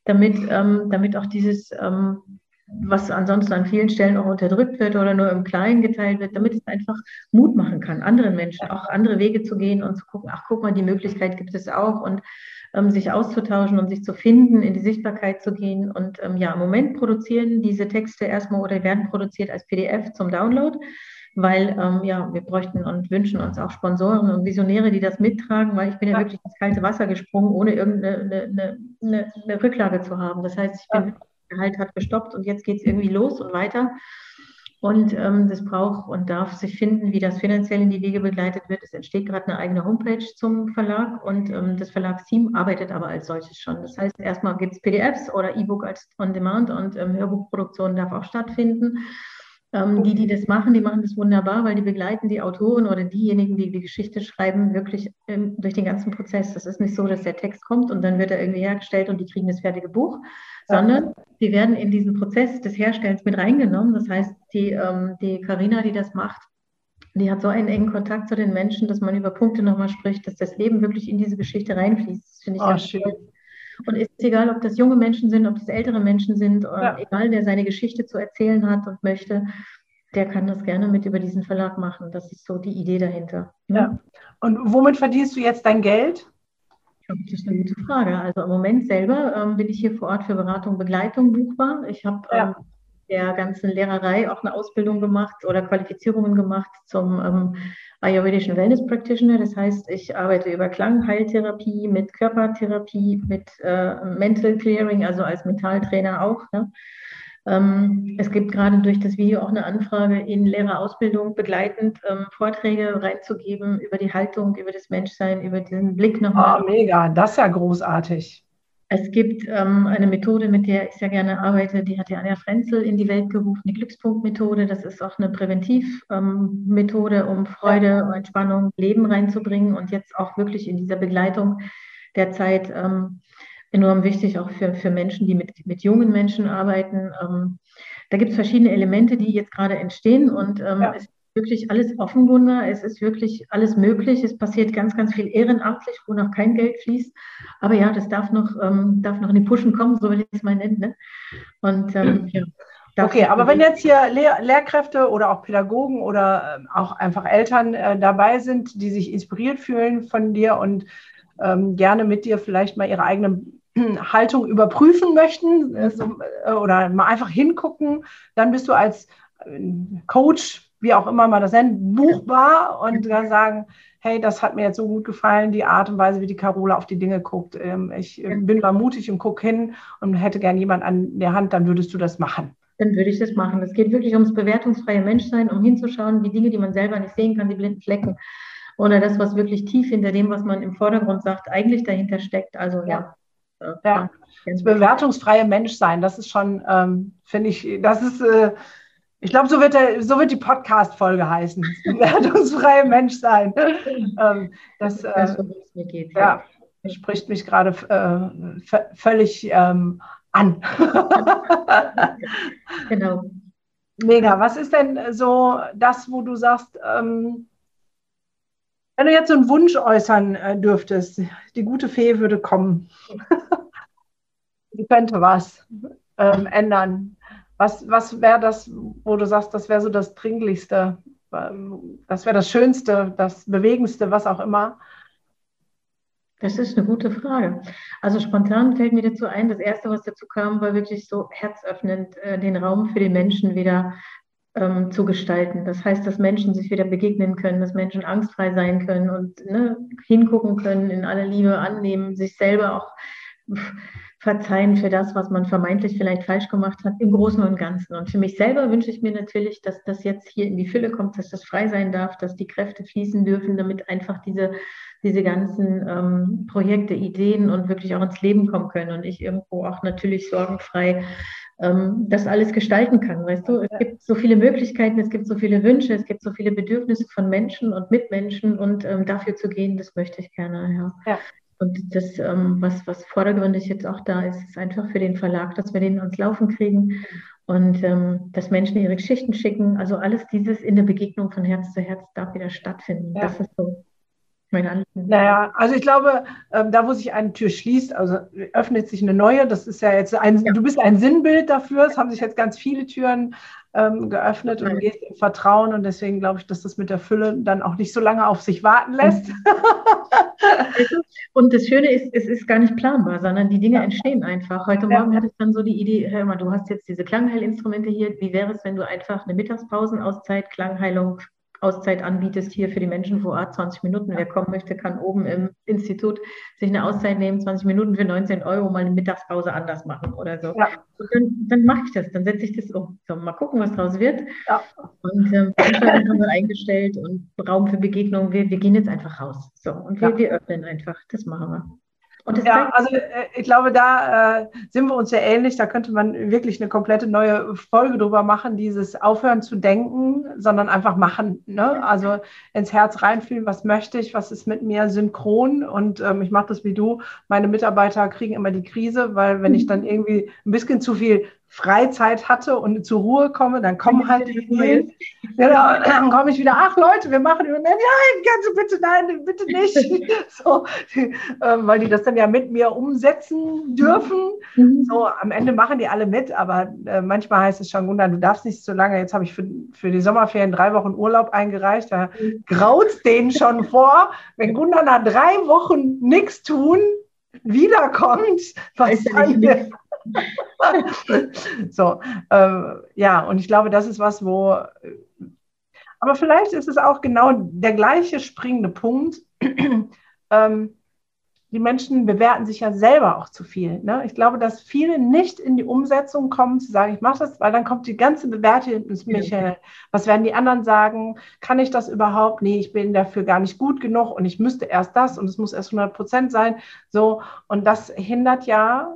damit, ähm, damit auch dieses, ähm, was ansonsten an vielen Stellen auch unterdrückt wird oder nur im Kleinen geteilt wird, damit es einfach Mut machen kann, anderen Menschen auch andere Wege zu gehen und zu gucken, ach guck mal, die Möglichkeit gibt es auch und ähm, sich auszutauschen und sich zu finden, in die Sichtbarkeit zu gehen. Und ähm, ja, im Moment produzieren diese Texte erstmal oder werden produziert als PDF zum Download weil ähm, ja, wir bräuchten und wünschen uns auch Sponsoren und Visionäre, die das mittragen, weil ich bin ja, ja wirklich ins kalte Wasser gesprungen, ohne irgendeine eine, eine, eine Rücklage zu haben. Das heißt, ich bin, der Halt hat gestoppt und jetzt geht es irgendwie los und weiter. Und ähm, das braucht und darf sich finden, wie das finanziell in die Wege begleitet wird. Es entsteht gerade eine eigene Homepage zum Verlag und ähm, das Verlagsteam arbeitet aber als solches schon. Das heißt, erstmal gibt es PDFs oder E-Book als On-Demand und ähm, Hörbuchproduktion darf auch stattfinden. Ähm, die, die das machen, die machen das wunderbar, weil die begleiten die Autoren oder diejenigen, die die Geschichte schreiben, wirklich ähm, durch den ganzen Prozess. Das ist nicht so, dass der Text kommt und dann wird er irgendwie hergestellt und die kriegen das fertige Buch, sondern die werden in diesen Prozess des Herstellens mit reingenommen. Das heißt, die ähm, Carina, die das macht, die hat so einen engen Kontakt zu den Menschen, dass man über Punkte nochmal spricht, dass das Leben wirklich in diese Geschichte reinfließt. Das finde ich oh, ganz schön. Toll. Und ist egal, ob das junge Menschen sind, ob das ältere Menschen sind, ja. egal, der seine Geschichte zu erzählen hat und möchte, der kann das gerne mit über diesen Verlag machen. Das ist so die Idee dahinter. Ne? Ja. Und womit verdienst du jetzt dein Geld? Das ist eine gute Frage. Also im Moment selber ähm, bin ich hier vor Ort für Beratung, Begleitung buchbar. Ich habe ja. ähm, der ganzen Lehrerei auch eine Ausbildung gemacht oder Qualifizierungen gemacht zum ähm, Ayurvedischen Wellness Practitioner. Das heißt, ich arbeite über Klangheiltherapie, mit Körpertherapie, mit äh, Mental Clearing, also als Mentaltrainer auch. Ne? Ähm, es gibt gerade durch das Video auch eine Anfrage in Lehrerausbildung begleitend ähm, Vorträge reinzugeben über die Haltung, über das Menschsein, über diesen Blick nochmal. Oh, mega, das ist ja großartig. Es gibt ähm, eine Methode, mit der ich sehr gerne arbeite, die hat ja Anja Frenzel in die Welt gerufen, die Glückspunktmethode. Das ist auch eine Präventivmethode, ähm, um Freude, Entspannung, Leben reinzubringen und jetzt auch wirklich in dieser Begleitung der Zeit ähm, enorm wichtig, auch für, für Menschen, die mit, mit jungen Menschen arbeiten. Ähm, da gibt es verschiedene Elemente, die jetzt gerade entstehen und ähm, ja. es wirklich alles offen, Gunnar. Es ist wirklich alles möglich. Es passiert ganz, ganz viel ehrenamtlich, wo noch kein Geld fließt. Aber ja, das darf noch, ähm, darf noch in die Puschen kommen, so will ich es mal nennen. Ne? Und ähm, ja. Okay, aber wenn jetzt hier Lehr Lehrkräfte oder auch Pädagogen oder äh, auch einfach Eltern äh, dabei sind, die sich inspiriert fühlen von dir und ähm, gerne mit dir vielleicht mal ihre eigene Haltung überprüfen möchten äh, so, äh, oder mal einfach hingucken, dann bist du als äh, Coach wie auch immer man das nennt, buchbar und dann sagen, hey, das hat mir jetzt so gut gefallen, die Art und Weise, wie die Carola auf die Dinge guckt. Ähm, ich äh, bin mal mutig und gucke hin und hätte gern jemand an der Hand, dann würdest du das machen. Dann würde ich das machen. Es geht wirklich ums bewertungsfreie Menschsein, um hinzuschauen, wie Dinge, die man selber nicht sehen kann, die blinden Flecken oder das, was wirklich tief hinter dem, was man im Vordergrund sagt, eigentlich dahinter steckt. Also ja. Ja, ja. das bewertungsfreie Menschsein, das ist schon, ähm, finde ich, das ist äh, ich glaube, so, wird so wird die Podcast-Folge heißen. Wertungsfreie Mensch sein. ähm, das äh, geht, ja, spricht mich gerade äh, völlig ähm, an. genau. Mega. Was ist denn so das, wo du sagst, ähm, wenn du jetzt so einen Wunsch äußern äh, dürftest, die gute Fee würde kommen. die könnte was ähm, ändern. Was, was wäre das, wo du sagst, das wäre so das Dringlichste, das wäre das Schönste, das Bewegendste, was auch immer? Das ist eine gute Frage. Also spontan fällt mir dazu ein, das Erste, was dazu kam, war wirklich so herzöffnend, äh, den Raum für die Menschen wieder ähm, zu gestalten. Das heißt, dass Menschen sich wieder begegnen können, dass Menschen angstfrei sein können und ne, hingucken können, in aller Liebe annehmen, sich selber auch verzeihen für das, was man vermeintlich vielleicht falsch gemacht hat, im Großen und Ganzen. Und für mich selber wünsche ich mir natürlich, dass das jetzt hier in die Fülle kommt, dass das frei sein darf, dass die Kräfte fließen dürfen, damit einfach diese, diese ganzen ähm, Projekte, Ideen und wirklich auch ins Leben kommen können und ich irgendwo auch natürlich sorgenfrei ähm, das alles gestalten kann. Weißt du, es gibt so viele Möglichkeiten, es gibt so viele Wünsche, es gibt so viele Bedürfnisse von Menschen und Mitmenschen und ähm, dafür zu gehen, das möchte ich gerne. Ja. ja. Und das, ähm, was, was vordergründig jetzt auch da ist, ist einfach für den Verlag, dass wir den ans Laufen kriegen und ähm, dass Menschen ihre Geschichten schicken. Also alles dieses in der Begegnung von Herz zu Herz darf wieder stattfinden. Ja. Das ist so mein Anliegen. Naja, also ich glaube, ähm, da wo sich eine Tür schließt, also öffnet sich eine neue. Das ist ja jetzt ein, ja. du bist ein Sinnbild dafür. Es haben sich jetzt ganz viele Türen ähm, geöffnet und du gehst im Vertrauen und deswegen glaube ich, dass das mit der Fülle dann auch nicht so lange auf sich warten lässt. und das Schöne ist, es ist gar nicht planbar, sondern die Dinge entstehen einfach. Heute Morgen ja. hatte ich dann so die Idee, hör mal, du hast jetzt diese Klangheilinstrumente hier, wie wäre es, wenn du einfach eine Mittagspausenauszeit, Klangheilung Auszeit anbietest hier für die Menschen vor Ort, 20 Minuten. Wer kommen möchte, kann oben im Institut sich eine Auszeit nehmen, 20 Minuten für 19 Euro mal eine Mittagspause anders machen oder so. Ja. Dann, dann mache ich das, dann setze ich das um. So, mal gucken, was draus wird. Ja. Und ähm, haben wir eingestellt und Raum für Begegnungen. Wir, wir gehen jetzt einfach raus. So, und wir, ja. wir öffnen einfach. Das machen wir. Ja, also äh, ich glaube, da äh, sind wir uns sehr ähnlich. Da könnte man wirklich eine komplette neue Folge drüber machen, dieses Aufhören zu denken, sondern einfach machen. Ne? Also ins Herz reinfühlen, was möchte ich, was ist mit mir synchron. Und ähm, ich mache das wie du. Meine Mitarbeiter kriegen immer die Krise, weil wenn ich dann irgendwie ein bisschen zu viel Freizeit hatte und zur Ruhe komme, dann kommen halt die Mails. Genau, dann komme ich wieder, ach Leute, wir machen über nein, kannst du bitte, nein, bitte nicht. so, die, äh, weil die das dann ja mit mir umsetzen dürfen. Mhm. So, am Ende machen die alle mit, aber äh, manchmal heißt es schon, Gunnar, du darfst nicht so lange, jetzt habe ich für, für die Sommerferien drei Wochen Urlaub eingereicht, da mhm. graut es denen schon vor, wenn Gunnar nach drei Wochen nichts tun, wiederkommt, was dann, so, äh, ja, und ich glaube, das ist was, wo, aber vielleicht ist es auch genau der gleiche springende Punkt. ähm, die Menschen bewerten sich ja selber auch zu viel. Ne? Ich glaube, dass viele nicht in die Umsetzung kommen, zu sagen, ich mache das, weil dann kommt die ganze Bewertung ins Michael. Was werden die anderen sagen? Kann ich das überhaupt? Nee, ich bin dafür gar nicht gut genug und ich müsste erst das und es muss erst 100 Prozent sein. So, und das hindert ja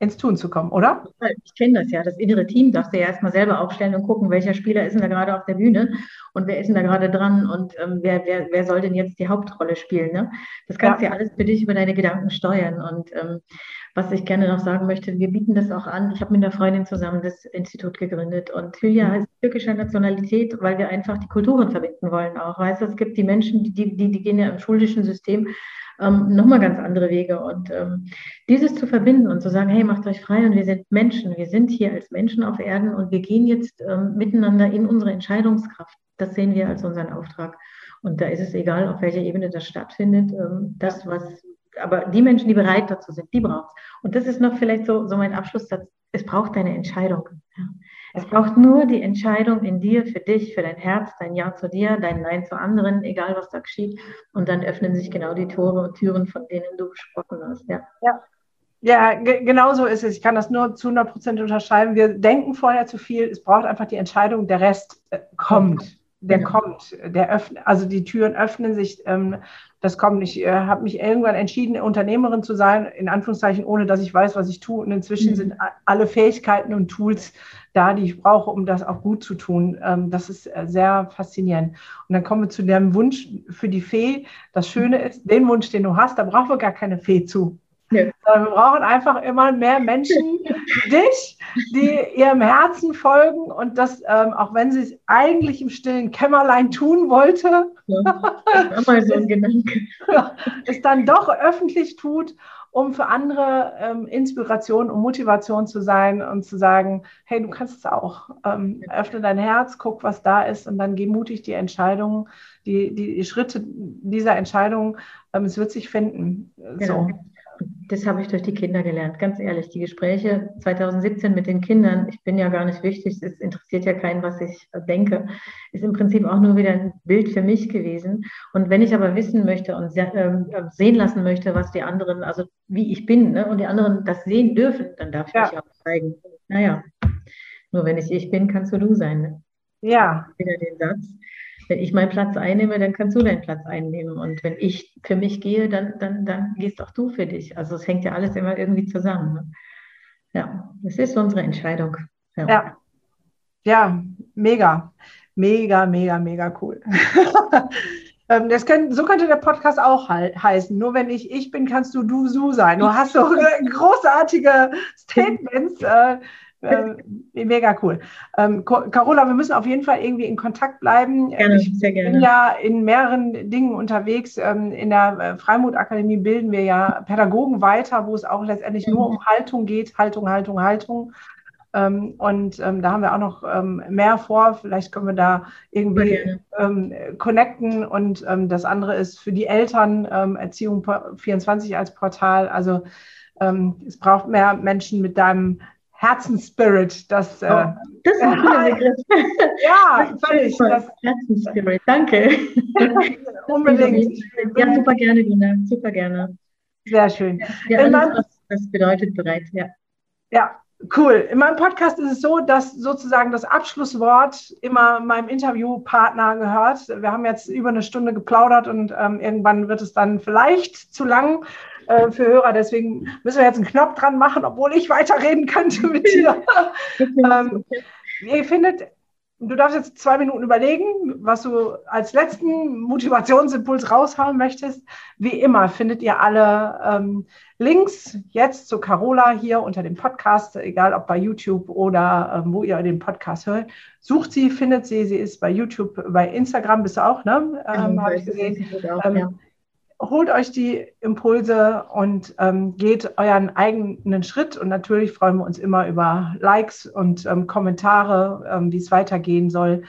ins Tun zu kommen, oder? Ich kenne das ja. Das innere Team darfst du ja erstmal selber aufstellen und gucken, welcher Spieler ist denn da gerade auf der Bühne und wer ist denn da gerade dran und ähm, wer, wer, wer soll denn jetzt die Hauptrolle spielen. Ne? Das kannst du ja. ja alles für dich über deine Gedanken steuern. Und ähm, was ich gerne noch sagen möchte, wir bieten das auch an. Ich habe mit einer Freundin zusammen das Institut gegründet und Hülya heißt türkischer Nationalität, weil wir einfach die Kulturen verbinden wollen auch. Weißt du, es gibt die Menschen, die, die, die gehen ja im schulischen System ähm, nochmal ganz andere Wege. Und ähm, dieses zu verbinden und zu sagen, hey, macht euch frei und wir sind Menschen, wir sind hier als Menschen auf Erden und wir gehen jetzt ähm, miteinander in unsere Entscheidungskraft. Das sehen wir als unseren Auftrag. Und da ist es egal, auf welcher Ebene das stattfindet. Ähm, das, was, aber die Menschen, die bereit dazu sind, die braucht es. Und das ist noch vielleicht so, so mein Abschlusssatz. Es braucht eine Entscheidung. Ja. Es braucht nur die Entscheidung in dir, für dich, für dein Herz, dein Ja zu dir, dein Nein zu anderen, egal was da geschieht. Und dann öffnen sich genau die Tore und Türen, von denen du gesprochen hast. Ja. ja. Ja, genau so ist es. Ich kann das nur zu 100 Prozent unterschreiben. Wir denken vorher zu viel. Es braucht einfach die Entscheidung. Der Rest äh, kommt. Der genau. kommt. Der öffnet, also die Türen öffnen sich. Ähm, das kommt. Ich äh, habe mich irgendwann entschieden, Unternehmerin zu sein, in Anführungszeichen, ohne dass ich weiß, was ich tue. Und inzwischen mhm. sind alle Fähigkeiten und Tools da, die ich brauche, um das auch gut zu tun. Ähm, das ist äh, sehr faszinierend. Und dann kommen wir zu dem Wunsch für die Fee. Das Schöne ist, den Wunsch, den du hast, da brauchen wir gar keine Fee zu. Ja. Wir brauchen einfach immer mehr Menschen wie dich, die ihrem Herzen folgen und das, ähm, auch wenn sie es eigentlich im stillen Kämmerlein tun wollte, ja, so es dann doch öffentlich tut, um für andere ähm, Inspiration und Motivation zu sein und zu sagen, hey, du kannst es auch. Ähm, öffne dein Herz, guck, was da ist und dann geh mutig die Entscheidungen, die, die Schritte dieser Entscheidung, ähm, es wird sich finden. Genau. So. Das habe ich durch die Kinder gelernt, ganz ehrlich. Die Gespräche 2017 mit den Kindern, ich bin ja gar nicht wichtig, es interessiert ja keinen, was ich denke, ist im Prinzip auch nur wieder ein Bild für mich gewesen. Und wenn ich aber wissen möchte und ähm, sehen lassen möchte, was die anderen, also wie ich bin, ne, und die anderen das sehen dürfen, dann darf ich ja. mich auch zeigen. Naja, nur wenn ich ich bin, kannst du du sein. Ne? Ja. Wieder den Satz wenn ich meinen Platz einnehme, dann kannst du deinen Platz einnehmen. Und wenn ich für mich gehe, dann, dann, dann gehst auch du für dich. Also es hängt ja alles immer irgendwie zusammen. Ne? Ja, das ist unsere Entscheidung. Ja, ja. ja mega. Mega, mega, mega cool. Ähm, das können, so könnte der Podcast auch heißen. Nur wenn ich ich bin, kannst du du so sein. Du hast so großartige Statements. Äh, äh, mega cool. Ähm, Carola, wir müssen auf jeden Fall irgendwie in Kontakt bleiben. Gerne, ich sehr gerne. bin ja in mehreren Dingen unterwegs. Ähm, in der äh, Freimut-Akademie bilden wir ja Pädagogen weiter, wo es auch letztendlich mhm. nur um Haltung geht. Haltung, Haltung, Haltung. Ähm, und ähm, da haben wir auch noch ähm, mehr vor. Vielleicht können wir da irgendwie ähm, connecten. Und ähm, das andere ist für die Eltern ähm, Erziehung 24 als Portal. Also es braucht mehr Menschen mit deinem Herzensspirit. Das, äh, oh, das ist ein cooler Begriff. ja, völlig. Herzensspirit, danke. Unbedingt. Ja, super gerne, Gina. Super gerne. Sehr schön. Ja, alles, meinem, was das bedeutet bereit, ja. Ja, cool. In meinem Podcast ist es so, dass sozusagen das Abschlusswort immer meinem Interviewpartner gehört. Wir haben jetzt über eine Stunde geplaudert und ähm, irgendwann wird es dann vielleicht zu lang. Äh, für Hörer. Deswegen müssen wir jetzt einen Knopf dran machen, obwohl ich weiterreden könnte mit dir. ähm, ihr findet Du darfst jetzt zwei Minuten überlegen, was du als letzten Motivationsimpuls raushauen möchtest. Wie immer findet ihr alle ähm, Links jetzt zu Carola hier unter dem Podcast, egal ob bei YouTube oder ähm, wo ihr den Podcast hört. Sucht sie, findet sie. Sie ist bei YouTube, bei Instagram bist du auch, ne? Ähm, Habe ich gesehen. Auch, ähm, ja holt euch die Impulse und ähm, geht euren eigenen Schritt. Und natürlich freuen wir uns immer über Likes und ähm, Kommentare, ähm, wie es weitergehen soll.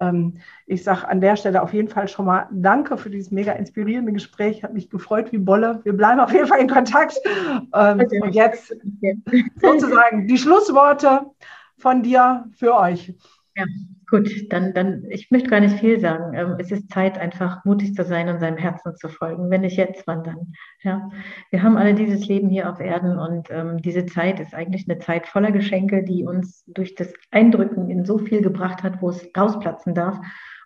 Ähm, ich sage an der Stelle auf jeden Fall schon mal Danke für dieses mega inspirierende Gespräch. Hat mich gefreut wie Bolle. Wir bleiben auf jeden Fall in Kontakt. Ähm, und jetzt sozusagen die Schlussworte von dir für euch. Ja. Gut, dann, dann, ich möchte gar nicht viel sagen. Ähm, es ist Zeit, einfach mutig zu sein und seinem Herzen zu folgen. Wenn nicht jetzt, wann dann? Ja, wir haben alle dieses Leben hier auf Erden und ähm, diese Zeit ist eigentlich eine Zeit voller Geschenke, die uns durch das Eindrücken in so viel gebracht hat, wo es rausplatzen darf.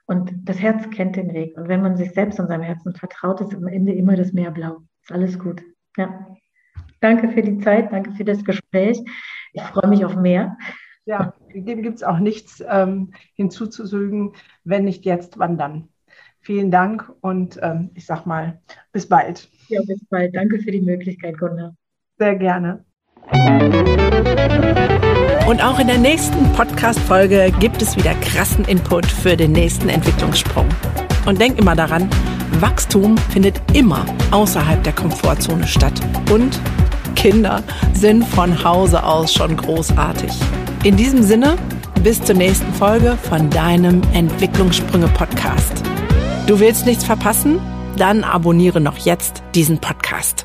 Und das Herz kennt den Weg. Und wenn man sich selbst und seinem Herzen vertraut, ist am Ende immer das Meer blau. Ist alles gut. Ja. Danke für die Zeit, danke für das Gespräch. Ich freue mich auf mehr. Ja, dem gibt es auch nichts ähm, hinzuzufügen. Wenn nicht jetzt, wann dann? Vielen Dank und ähm, ich sag mal, bis bald. Ja, bis bald. Danke für die Möglichkeit, Gunnar. Sehr gerne. Und auch in der nächsten Podcast-Folge gibt es wieder krassen Input für den nächsten Entwicklungssprung. Und denk immer daran, Wachstum findet immer außerhalb der Komfortzone statt. Und Kinder sind von Hause aus schon großartig. In diesem Sinne, bis zur nächsten Folge von deinem Entwicklungssprünge Podcast. Du willst nichts verpassen? Dann abonniere noch jetzt diesen Podcast.